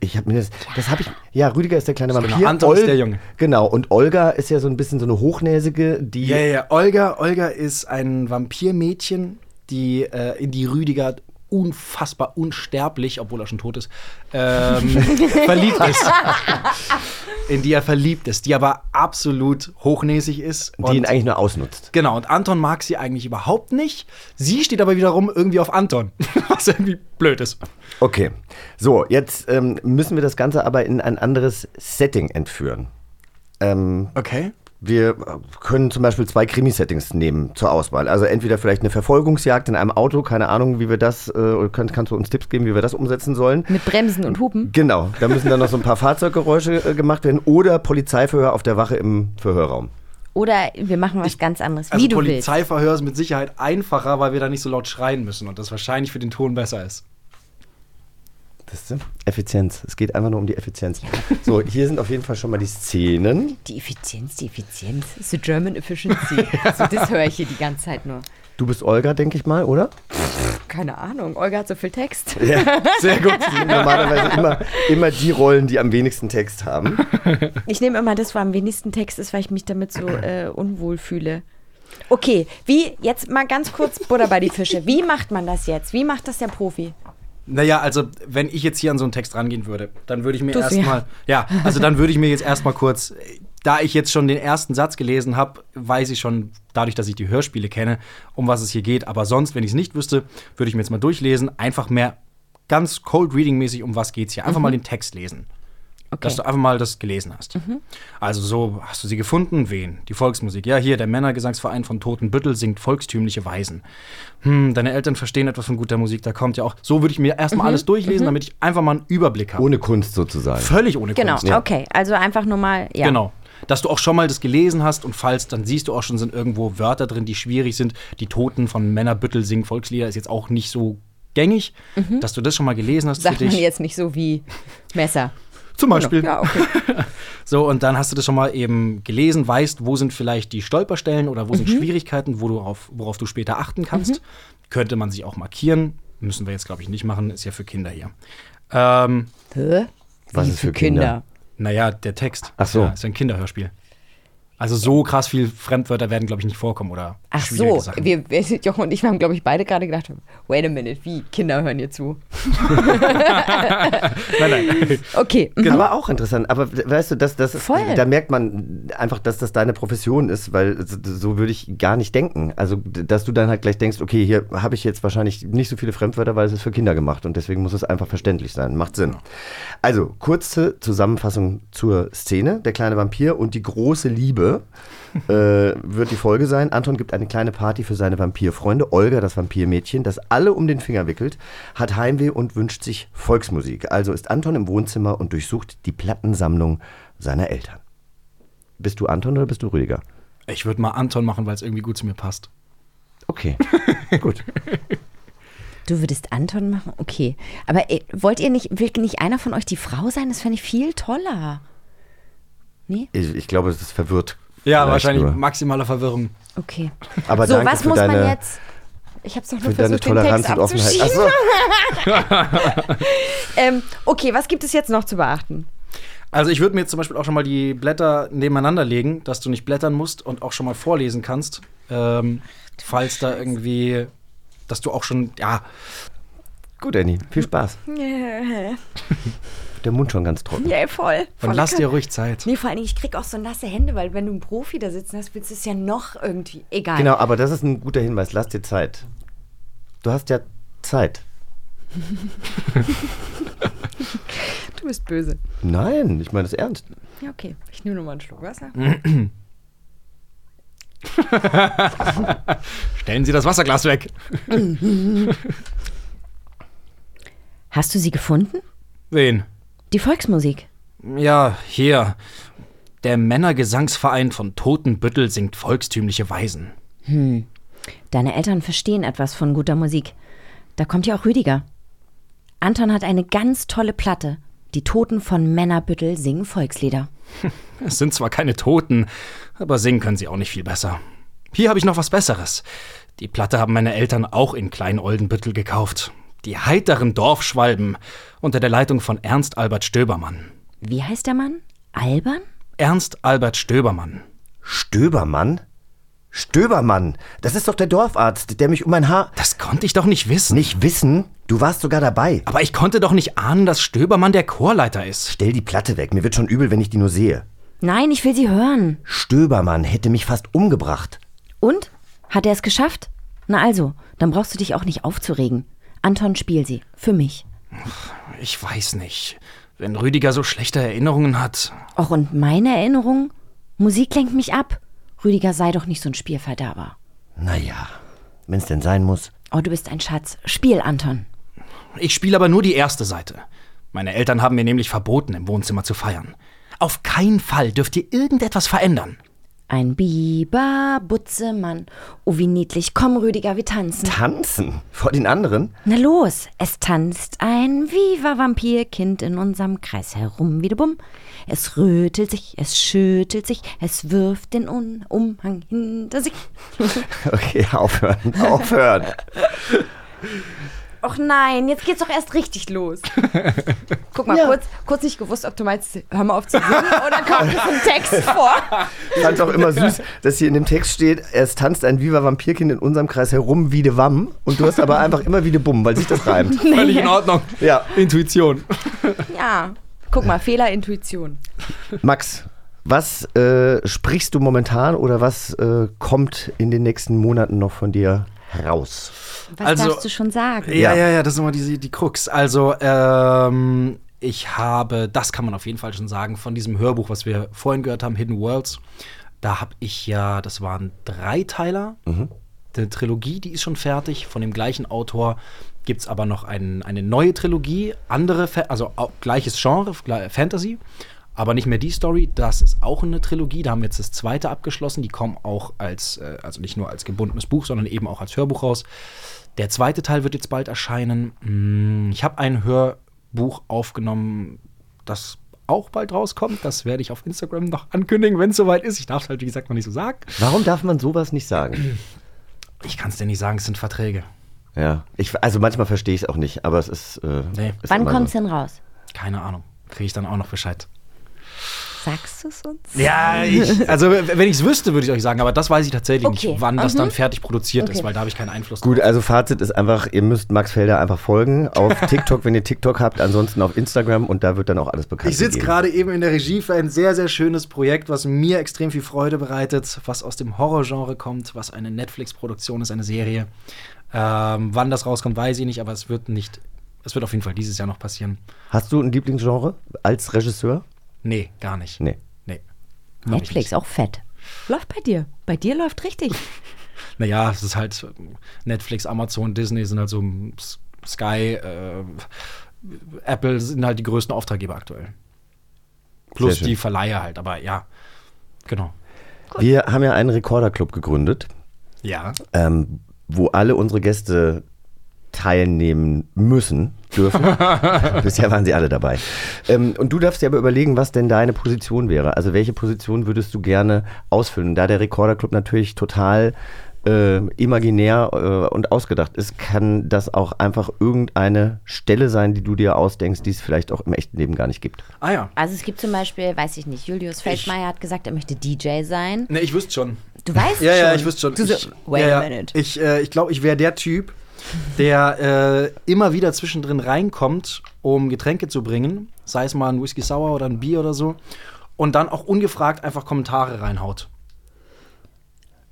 [SPEAKER 4] Ich habe mir das, das habe ich. Ja, Rüdiger ist der kleine
[SPEAKER 5] Genau,
[SPEAKER 4] Vampir.
[SPEAKER 5] Anton ist der Junge.
[SPEAKER 4] Genau. Und Olga ist ja so ein bisschen so eine hochnäsige, die.
[SPEAKER 5] Ja, ja, ja. Olga, Olga ist ein Vampirmädchen, die äh, in die Rüdiger unfassbar unsterblich, obwohl er schon tot ist, ähm, verliebt ist. In die er verliebt ist, die aber absolut hochnäsig ist.
[SPEAKER 4] Die ihn eigentlich nur ausnutzt.
[SPEAKER 5] Genau, und Anton mag sie eigentlich überhaupt nicht. Sie steht aber wiederum irgendwie auf Anton, was irgendwie blöd ist.
[SPEAKER 4] Okay. So, jetzt ähm, müssen wir das Ganze aber in ein anderes Setting entführen. Ähm,
[SPEAKER 5] okay.
[SPEAKER 4] Wir können zum Beispiel zwei Krimi-Settings nehmen zur Auswahl. Also entweder vielleicht eine Verfolgungsjagd in einem Auto, keine Ahnung, wie wir das, äh, oder kannst, kannst du uns Tipps geben, wie wir das umsetzen sollen?
[SPEAKER 3] Mit Bremsen und Hupen.
[SPEAKER 4] Genau, da müssen dann noch so ein paar Fahrzeuggeräusche äh, gemacht werden oder Polizeiverhör auf der Wache im Verhörraum.
[SPEAKER 3] Oder wir machen was ganz anderes,
[SPEAKER 5] Also
[SPEAKER 3] wie du willst.
[SPEAKER 5] Polizeiverhör ist mit Sicherheit einfacher, weil wir da nicht so laut schreien müssen und das wahrscheinlich für den Ton besser ist.
[SPEAKER 4] Das ist Effizienz. Es geht einfach nur um die Effizienz. So, hier sind auf jeden Fall schon mal die Szenen.
[SPEAKER 3] Die Effizienz, die Effizienz. The German Efficiency. also das höre ich hier die ganze Zeit nur.
[SPEAKER 4] Du bist Olga, denke ich mal, oder?
[SPEAKER 3] Keine Ahnung, Olga hat so viel Text.
[SPEAKER 4] Ja, sehr gut. Das sind normalerweise immer, immer die Rollen, die am wenigsten Text haben.
[SPEAKER 3] Ich nehme immer das, wo am wenigsten Text ist, weil ich mich damit so äh, unwohl fühle. Okay, wie, jetzt mal ganz kurz Butter bei die Fische. Wie macht man das jetzt? Wie macht das der Profi?
[SPEAKER 5] Naja, also wenn ich jetzt hier an so einen Text rangehen würde, dann würde ich mir erstmal, ja, also dann würde ich mir jetzt erstmal kurz, da ich jetzt schon den ersten Satz gelesen habe, weiß ich schon, dadurch, dass ich die Hörspiele kenne, um was es hier geht. Aber sonst, wenn ich es nicht wüsste, würde ich mir jetzt mal durchlesen, einfach mehr ganz cold reading mäßig, um was geht's hier. Einfach
[SPEAKER 3] Mhm.
[SPEAKER 5] mal den Text lesen.
[SPEAKER 3] Okay.
[SPEAKER 5] Dass du einfach mal das gelesen hast.
[SPEAKER 3] Mhm.
[SPEAKER 5] Also so, hast du sie gefunden? Wen? Die Volksmusik. Ja, hier, der Männergesangsverein von Totenbüttel singt volkstümliche Weisen. Hm, deine Eltern verstehen etwas von guter Musik, da kommt ja auch. So würde ich mir erstmal
[SPEAKER 3] Mhm,
[SPEAKER 5] alles durchlesen,
[SPEAKER 3] mhm.
[SPEAKER 5] damit ich einfach mal einen Überblick habe.
[SPEAKER 4] Ohne Kunst sozusagen.
[SPEAKER 5] Völlig ohne
[SPEAKER 3] Genau,
[SPEAKER 5] Kunst.
[SPEAKER 3] okay. Also einfach nur mal, ja.
[SPEAKER 5] Genau. Dass du auch schon mal das gelesen hast und falls, dann siehst du auch schon, sind irgendwo Wörter drin, die schwierig sind. Die Toten von Männerbüttel singen Volkslieder ist jetzt auch nicht so gängig.
[SPEAKER 3] Mhm.
[SPEAKER 5] Dass du das schon mal gelesen hast
[SPEAKER 3] Sagt
[SPEAKER 5] für
[SPEAKER 3] man jetzt nicht so wie Messer.
[SPEAKER 5] Zum Beispiel.
[SPEAKER 3] Ja, okay.
[SPEAKER 5] So, und dann hast du das schon mal eben gelesen, weißt, wo sind vielleicht die Stolperstellen oder wo sind
[SPEAKER 3] Mhm.
[SPEAKER 5] Schwierigkeiten, wo du auf, worauf du später achten kannst.
[SPEAKER 3] Mhm.
[SPEAKER 5] Könnte man sich auch markieren. Müssen wir jetzt, glaube ich, nicht machen. Ist ja für Kinder hier. Ähm,
[SPEAKER 3] Hä?
[SPEAKER 4] Was ist für Kinder?
[SPEAKER 5] Naja, der Text.
[SPEAKER 4] Ach so.
[SPEAKER 5] Ja, ist ja ein Kinderhörspiel. Also so krass viel Fremdwörter werden, glaube ich, nicht vorkommen oder
[SPEAKER 3] Ach so,
[SPEAKER 5] Sachen.
[SPEAKER 3] wir, wir, Jochen und ich haben, glaube ich, beide gerade gedacht, wait a minute, wie? Kinder hören hier zu.
[SPEAKER 5] nein, nein.
[SPEAKER 3] Okay. mhm.
[SPEAKER 4] Aber auch interessant. Aber we- weißt du, das, das ist,
[SPEAKER 3] Voll.
[SPEAKER 4] da merkt man einfach, dass das deine Profession ist, weil so- würde ich gar nicht denken. Also, dass du dann halt gleich denkst, okay, hier habe ich jetzt wahrscheinlich nicht so viele Fremdwörter, weil es ist für Kinder gemacht und deswegen muss es einfach verständlich sein. Macht Sinn. Also, kurze Zusammenfassung zur Szene. Der kleine Vampir und die große Liebe Äh, wird die Folge sein. Anton gibt eine kleine Party für seine Vampirfreunde. Olga, das Vampirmädchen, das alle um den Finger wickelt, hat Heimweh und wünscht sich Volksmusik. Also ist Anton im Wohnzimmer und durchsucht die Plattensammlung seiner Eltern. Bist du Anton oder bist du Rüdiger?
[SPEAKER 5] Ich würde mal Anton machen, weil es irgendwie gut zu mir passt.
[SPEAKER 4] Okay, gut.
[SPEAKER 3] Du würdest Anton machen? Okay. Aber äh, wollt ihr nicht, will nicht einer von euch die Frau sein? Das fände ich viel toller. Nee?
[SPEAKER 4] Ich, ich glaube, es ist verwirrt.
[SPEAKER 5] Ja,
[SPEAKER 4] Vielleicht
[SPEAKER 5] wahrscheinlich
[SPEAKER 4] nur.
[SPEAKER 5] maximale Verwirrung.
[SPEAKER 3] Okay.
[SPEAKER 4] Aber
[SPEAKER 3] so,
[SPEAKER 4] danke
[SPEAKER 3] was
[SPEAKER 4] für
[SPEAKER 3] muss
[SPEAKER 4] deine,
[SPEAKER 3] man jetzt. Ich hab's doch nur
[SPEAKER 4] für deine
[SPEAKER 3] versucht, den
[SPEAKER 4] Toleranz
[SPEAKER 3] Text
[SPEAKER 4] und Offenheit.
[SPEAKER 3] abzuschieben. ähm, okay, was gibt es jetzt noch zu beachten?
[SPEAKER 5] Also ich würde mir jetzt zum Beispiel auch schon mal die Blätter nebeneinander legen, dass du nicht blättern musst und auch schon mal vorlesen kannst. Ähm, falls da irgendwie, dass du auch schon, ja.
[SPEAKER 4] Gut, Annie, viel Spaß.
[SPEAKER 3] Ja,
[SPEAKER 4] Der Mund schon ganz trocken.
[SPEAKER 3] yeah, voll.
[SPEAKER 5] Und
[SPEAKER 3] voll
[SPEAKER 5] lass
[SPEAKER 3] lecker.
[SPEAKER 5] dir ruhig Zeit.
[SPEAKER 3] Nee, vor allen Dingen, ich krieg auch so nasse Hände, weil wenn du einen Profi da sitzen hast, willst du es ja noch irgendwie. Egal.
[SPEAKER 4] Genau, aber das ist ein guter Hinweis. Lass dir Zeit. Du hast ja Zeit.
[SPEAKER 3] Du bist böse.
[SPEAKER 4] Nein, ich meine das ernst.
[SPEAKER 3] Ja, okay. Ich nehme nur mal einen Schluck Wasser.
[SPEAKER 5] Stellen Sie das Wasserglas weg.
[SPEAKER 3] Hast du sie gefunden?
[SPEAKER 5] Wen?
[SPEAKER 3] Die Volksmusik.
[SPEAKER 5] Ja, hier. Der Männergesangsverein von Totenbüttel singt volkstümliche Weisen.
[SPEAKER 3] Hm. Deine Eltern verstehen etwas von guter Musik. Da kommt ja auch Rüdiger. Anton hat eine ganz tolle Platte. Die Toten von Männerbüttel singen Volkslieder.
[SPEAKER 5] Es sind zwar keine Toten, aber singen können sie auch nicht viel besser. Hier habe ich noch was Besseres. Die Platte haben meine Eltern auch in Klein-Oldenbüttel gekauft. Die heiteren Dorfschwalben unter der Leitung von Ernst Albert Stöbermann.
[SPEAKER 3] Wie heißt der Mann? Albern?
[SPEAKER 5] Ernst Albert Stöbermann.
[SPEAKER 4] Stöbermann? Stöbermann, das ist doch der Dorfarzt, der mich um mein Haar.
[SPEAKER 5] Das konnte ich doch nicht wissen.
[SPEAKER 4] Nicht wissen? Du warst sogar dabei.
[SPEAKER 5] Aber ich konnte doch nicht ahnen, dass Stöbermann der Chorleiter ist.
[SPEAKER 4] Stell die Platte weg, mir wird schon übel, wenn ich die nur sehe.
[SPEAKER 3] Nein, ich will sie hören.
[SPEAKER 4] Stöbermann hätte mich fast umgebracht.
[SPEAKER 3] Und? Hat er es geschafft? Na also, dann brauchst du dich auch nicht aufzuregen. Anton, spiel sie. Für mich.
[SPEAKER 5] Ich weiß nicht. Wenn Rüdiger so schlechte Erinnerungen hat.
[SPEAKER 3] Och, und meine Erinnerung? Musik lenkt mich ab. Rüdiger, sei doch nicht so ein Spielverderber.
[SPEAKER 4] Naja, wenn's denn sein muss.
[SPEAKER 3] Oh, du bist ein Schatz. Spiel, Anton.
[SPEAKER 5] Ich spiele aber nur die erste Seite. Meine Eltern haben mir nämlich verboten, im Wohnzimmer zu feiern. Auf keinen Fall dürft ihr irgendetwas verändern.
[SPEAKER 3] Ein Biber, Butzemann. Oh, wie niedlich. Komm, Rüdiger, wir tanzen.
[SPEAKER 4] Tanzen? Vor den anderen?
[SPEAKER 3] Na los, es tanzt ein Viva Vampirkind in unserem Kreis herum, wieder bumm. Es rötelt sich, es schüttelt sich, es wirft den Un Umhang hinter sich.
[SPEAKER 4] Okay, aufhören, aufhören.
[SPEAKER 3] Och nein, jetzt geht's doch erst richtig los. Guck mal, kurz, kurz nicht gewusst, ob du meinst, hör mal auf zu singen oder kommt das im Text vor.
[SPEAKER 4] Ich fand's auch immer süß, dass hier in dem Text steht, es tanzt ein Viva Vampirkind in unserem Kreis herum wie de Wamm und du hast aber einfach immer wie de Bumm, weil sich das reimt.
[SPEAKER 5] Völlig in Ordnung.
[SPEAKER 4] Ja.
[SPEAKER 5] Intuition.
[SPEAKER 3] Ja, guck mal, Fehler, Intuition.
[SPEAKER 4] Max, was äh, sprichst du momentan oder was äh, kommt in den nächsten Monaten noch von dir heraus?
[SPEAKER 3] Was
[SPEAKER 5] Also-
[SPEAKER 3] darfst du schon sagen?
[SPEAKER 5] Ja, ja, ja, das ist immer die, die Krux. Also, ähm, ich habe, das kann man auf jeden Fall schon sagen, von diesem Hörbuch, was wir vorhin gehört haben, Hidden Worlds, da habe ich ja, das waren Dreiteiler. Die Trilogie, die ist schon fertig. Von dem gleichen Autor gibt es aber noch ein, eine neue Trilogie, andere, also auch gleiches Genre, Fantasy, aber nicht mehr die Story. Das ist auch eine Trilogie. Da haben wir jetzt das zweite abgeschlossen. Die kommen auch als, äh, also nicht nur als gebundenes Buch, sondern eben auch als Hörbuch raus. Der zweite Teil wird jetzt bald erscheinen. Mm, Ich habe ein Hörbuch aufgenommen, das auch bald rauskommt. Das werde ich auf Instagram noch ankündigen, wenn es soweit ist. Ich darf es halt, wie gesagt, noch nicht so sagen.
[SPEAKER 4] Warum darf man sowas nicht sagen?
[SPEAKER 5] Ich kann es dir nicht sagen, es sind Verträge.
[SPEAKER 4] Ja, ich, also manchmal verstehe ich es auch nicht, aber es ist. Äh,
[SPEAKER 5] Nee.
[SPEAKER 4] ist
[SPEAKER 3] Wann
[SPEAKER 4] immer
[SPEAKER 3] kommt's
[SPEAKER 4] so.
[SPEAKER 3] denn raus?
[SPEAKER 5] Keine Ahnung. Kriege ich dann auch noch Bescheid.
[SPEAKER 3] Sagst du es uns?
[SPEAKER 5] Ja, ich, also wenn ich es wüsste, würde ich euch sagen, aber das weiß ich tatsächlich
[SPEAKER 3] Okay.
[SPEAKER 5] nicht, wann das
[SPEAKER 3] Mhm.
[SPEAKER 5] dann fertig produziert ist,
[SPEAKER 3] Okay.
[SPEAKER 5] weil da habe ich keinen Einfluss
[SPEAKER 4] Gut, also Fazit ist einfach, ihr müsst Max Felder einfach folgen auf TikTok, wenn ihr TikTok habt, ansonsten auf Instagram und da wird dann auch alles bekannt.
[SPEAKER 5] Ich sitze gerade eben in der Regie für ein sehr, sehr schönes Projekt, was mir extrem viel Freude bereitet, was aus dem Horrorgenre kommt, was eine Netflix-Produktion ist, eine Serie. Ähm, wann das rauskommt, weiß ich nicht, aber es wird nicht, es wird auf jeden Fall dieses Jahr noch passieren.
[SPEAKER 4] Hast du ein Lieblingsgenre als Regisseur?
[SPEAKER 5] Nee, gar nicht.
[SPEAKER 4] Nee.
[SPEAKER 5] Nee.
[SPEAKER 3] Netflix,
[SPEAKER 5] nicht.
[SPEAKER 3] auch fett. Läuft bei dir. Bei dir läuft richtig.
[SPEAKER 5] Naja, es ist halt Netflix, Amazon, Disney sind halt so Sky, äh, Apple sind halt die größten Auftraggeber aktuell. Plus die Verleiher halt, aber ja, genau.
[SPEAKER 4] Wir haben ja einen Rekorderclub gegründet.
[SPEAKER 5] Ja.
[SPEAKER 4] Ähm, wo alle unsere Gäste teilnehmen müssen, dürfen. Bisher waren sie alle dabei. Ähm, und du darfst dir aber überlegen, was denn deine Position wäre. Also welche Position würdest du gerne ausfüllen? Da der Rekorderclub natürlich total äh, imaginär äh, und ausgedacht ist, kann das auch einfach irgendeine Stelle sein, die du dir ausdenkst, die es vielleicht auch im echten Leben gar nicht gibt.
[SPEAKER 5] Ah ja.
[SPEAKER 3] Also es gibt zum Beispiel, weiß ich nicht, Julius Feldmeier hat gesagt, er möchte DJ sein.
[SPEAKER 5] Ne, ich wüsste schon.
[SPEAKER 3] Du weißt
[SPEAKER 5] ja,
[SPEAKER 3] schon?
[SPEAKER 5] Ja, ich wüsste schon.
[SPEAKER 3] Du so,
[SPEAKER 5] ich,
[SPEAKER 3] wait
[SPEAKER 5] ja,
[SPEAKER 3] a minute.
[SPEAKER 5] Ich, äh, ich glaube, ich wäre der Typ, der äh, immer wieder zwischendrin reinkommt, um Getränke zu bringen, sei es mal ein Whisky Sour oder ein Bier oder so, und dann auch ungefragt einfach Kommentare reinhaut.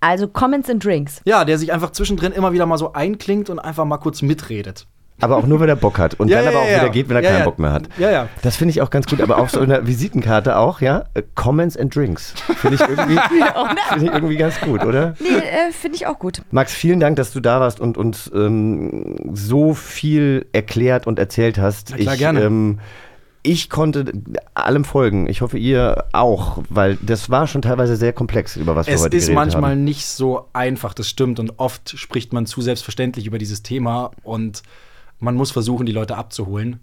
[SPEAKER 3] Also Comments and Drinks.
[SPEAKER 5] Ja, der sich einfach zwischendrin immer wieder mal so einklingt und einfach mal kurz mitredet.
[SPEAKER 4] Aber auch nur, wenn er Bock hat. Und
[SPEAKER 5] Ja,
[SPEAKER 4] dann
[SPEAKER 5] ja,
[SPEAKER 4] aber auch
[SPEAKER 5] ja,
[SPEAKER 4] wieder geht, wenn er
[SPEAKER 5] Ja,
[SPEAKER 4] keinen
[SPEAKER 5] ja.
[SPEAKER 4] Bock mehr hat.
[SPEAKER 5] Ja, ja.
[SPEAKER 4] Das finde ich auch ganz gut, aber auf so einer Visitenkarte auch, ja? Äh, Comments and Drinks. Finde ich, irgendwie- finde ich irgendwie ganz gut, oder?
[SPEAKER 3] Nee, äh, finde ich auch gut.
[SPEAKER 4] Max, vielen Dank, dass du da warst und uns ähm, so viel erklärt und erzählt hast.
[SPEAKER 5] Na klar,
[SPEAKER 4] ich,
[SPEAKER 5] gerne.
[SPEAKER 4] Ähm, ich konnte allem folgen. Ich hoffe, ihr auch, weil das war schon teilweise sehr komplex, über was wir
[SPEAKER 5] Es
[SPEAKER 4] heute
[SPEAKER 5] ist
[SPEAKER 4] geredet
[SPEAKER 5] manchmal
[SPEAKER 4] haben.
[SPEAKER 5] nicht so einfach, das stimmt. Und oft spricht man zu selbstverständlich über dieses Thema und man muss versuchen, die Leute abzuholen.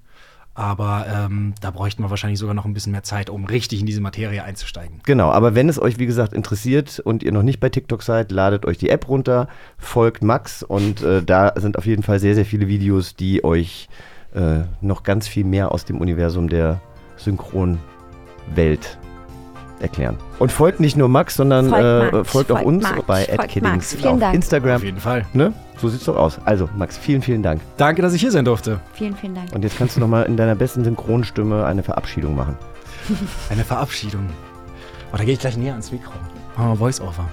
[SPEAKER 5] Aber ähm, da bräuchten wir wahrscheinlich sogar noch ein bisschen mehr Zeit, um richtig in diese Materie einzusteigen.
[SPEAKER 4] Genau, aber wenn es euch, wie gesagt, interessiert und ihr noch nicht bei TikTok seid, ladet euch die App runter, folgt Max und äh, da sind auf jeden Fall sehr, sehr viele Videos, die euch äh, noch ganz viel mehr aus dem Universum der Synchronwelt erklären. Und folgt nicht nur Max, sondern
[SPEAKER 3] Folgt
[SPEAKER 4] äh,
[SPEAKER 3] Max,
[SPEAKER 4] folgt auch
[SPEAKER 3] folgt
[SPEAKER 4] uns
[SPEAKER 3] Max,
[SPEAKER 4] bei @kiddings auf
[SPEAKER 3] Dank.
[SPEAKER 4] Instagram.
[SPEAKER 5] Auf jeden Fall.
[SPEAKER 4] Ne? So sieht's doch aus. Also, Max, vielen, vielen Dank.
[SPEAKER 5] Danke, dass ich hier sein durfte.
[SPEAKER 3] Vielen, vielen Dank.
[SPEAKER 4] Und jetzt kannst du noch mal in deiner besten Synchronstimme eine Verabschiedung machen.
[SPEAKER 5] Eine Verabschiedung. Oh, da gehe ich gleich näher ans Mikro. Oh, Voice-Over.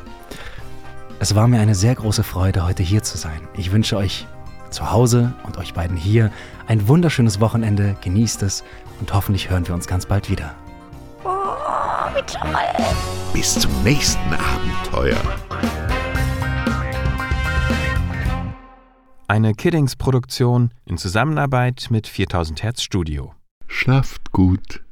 [SPEAKER 5] Es war mir eine sehr große Freude, heute hier zu sein. Ich wünsche euch zu Hause und euch beiden hier ein wunderschönes Wochenende. Genießt es und hoffentlich hören wir uns ganz bald wieder.
[SPEAKER 3] Oh, wie toll.
[SPEAKER 1] Bis zum nächsten Abenteuer.
[SPEAKER 14] Eine Kiddings-Produktion in Zusammenarbeit mit 4000 Hertz Studio.
[SPEAKER 1] Schlaft gut.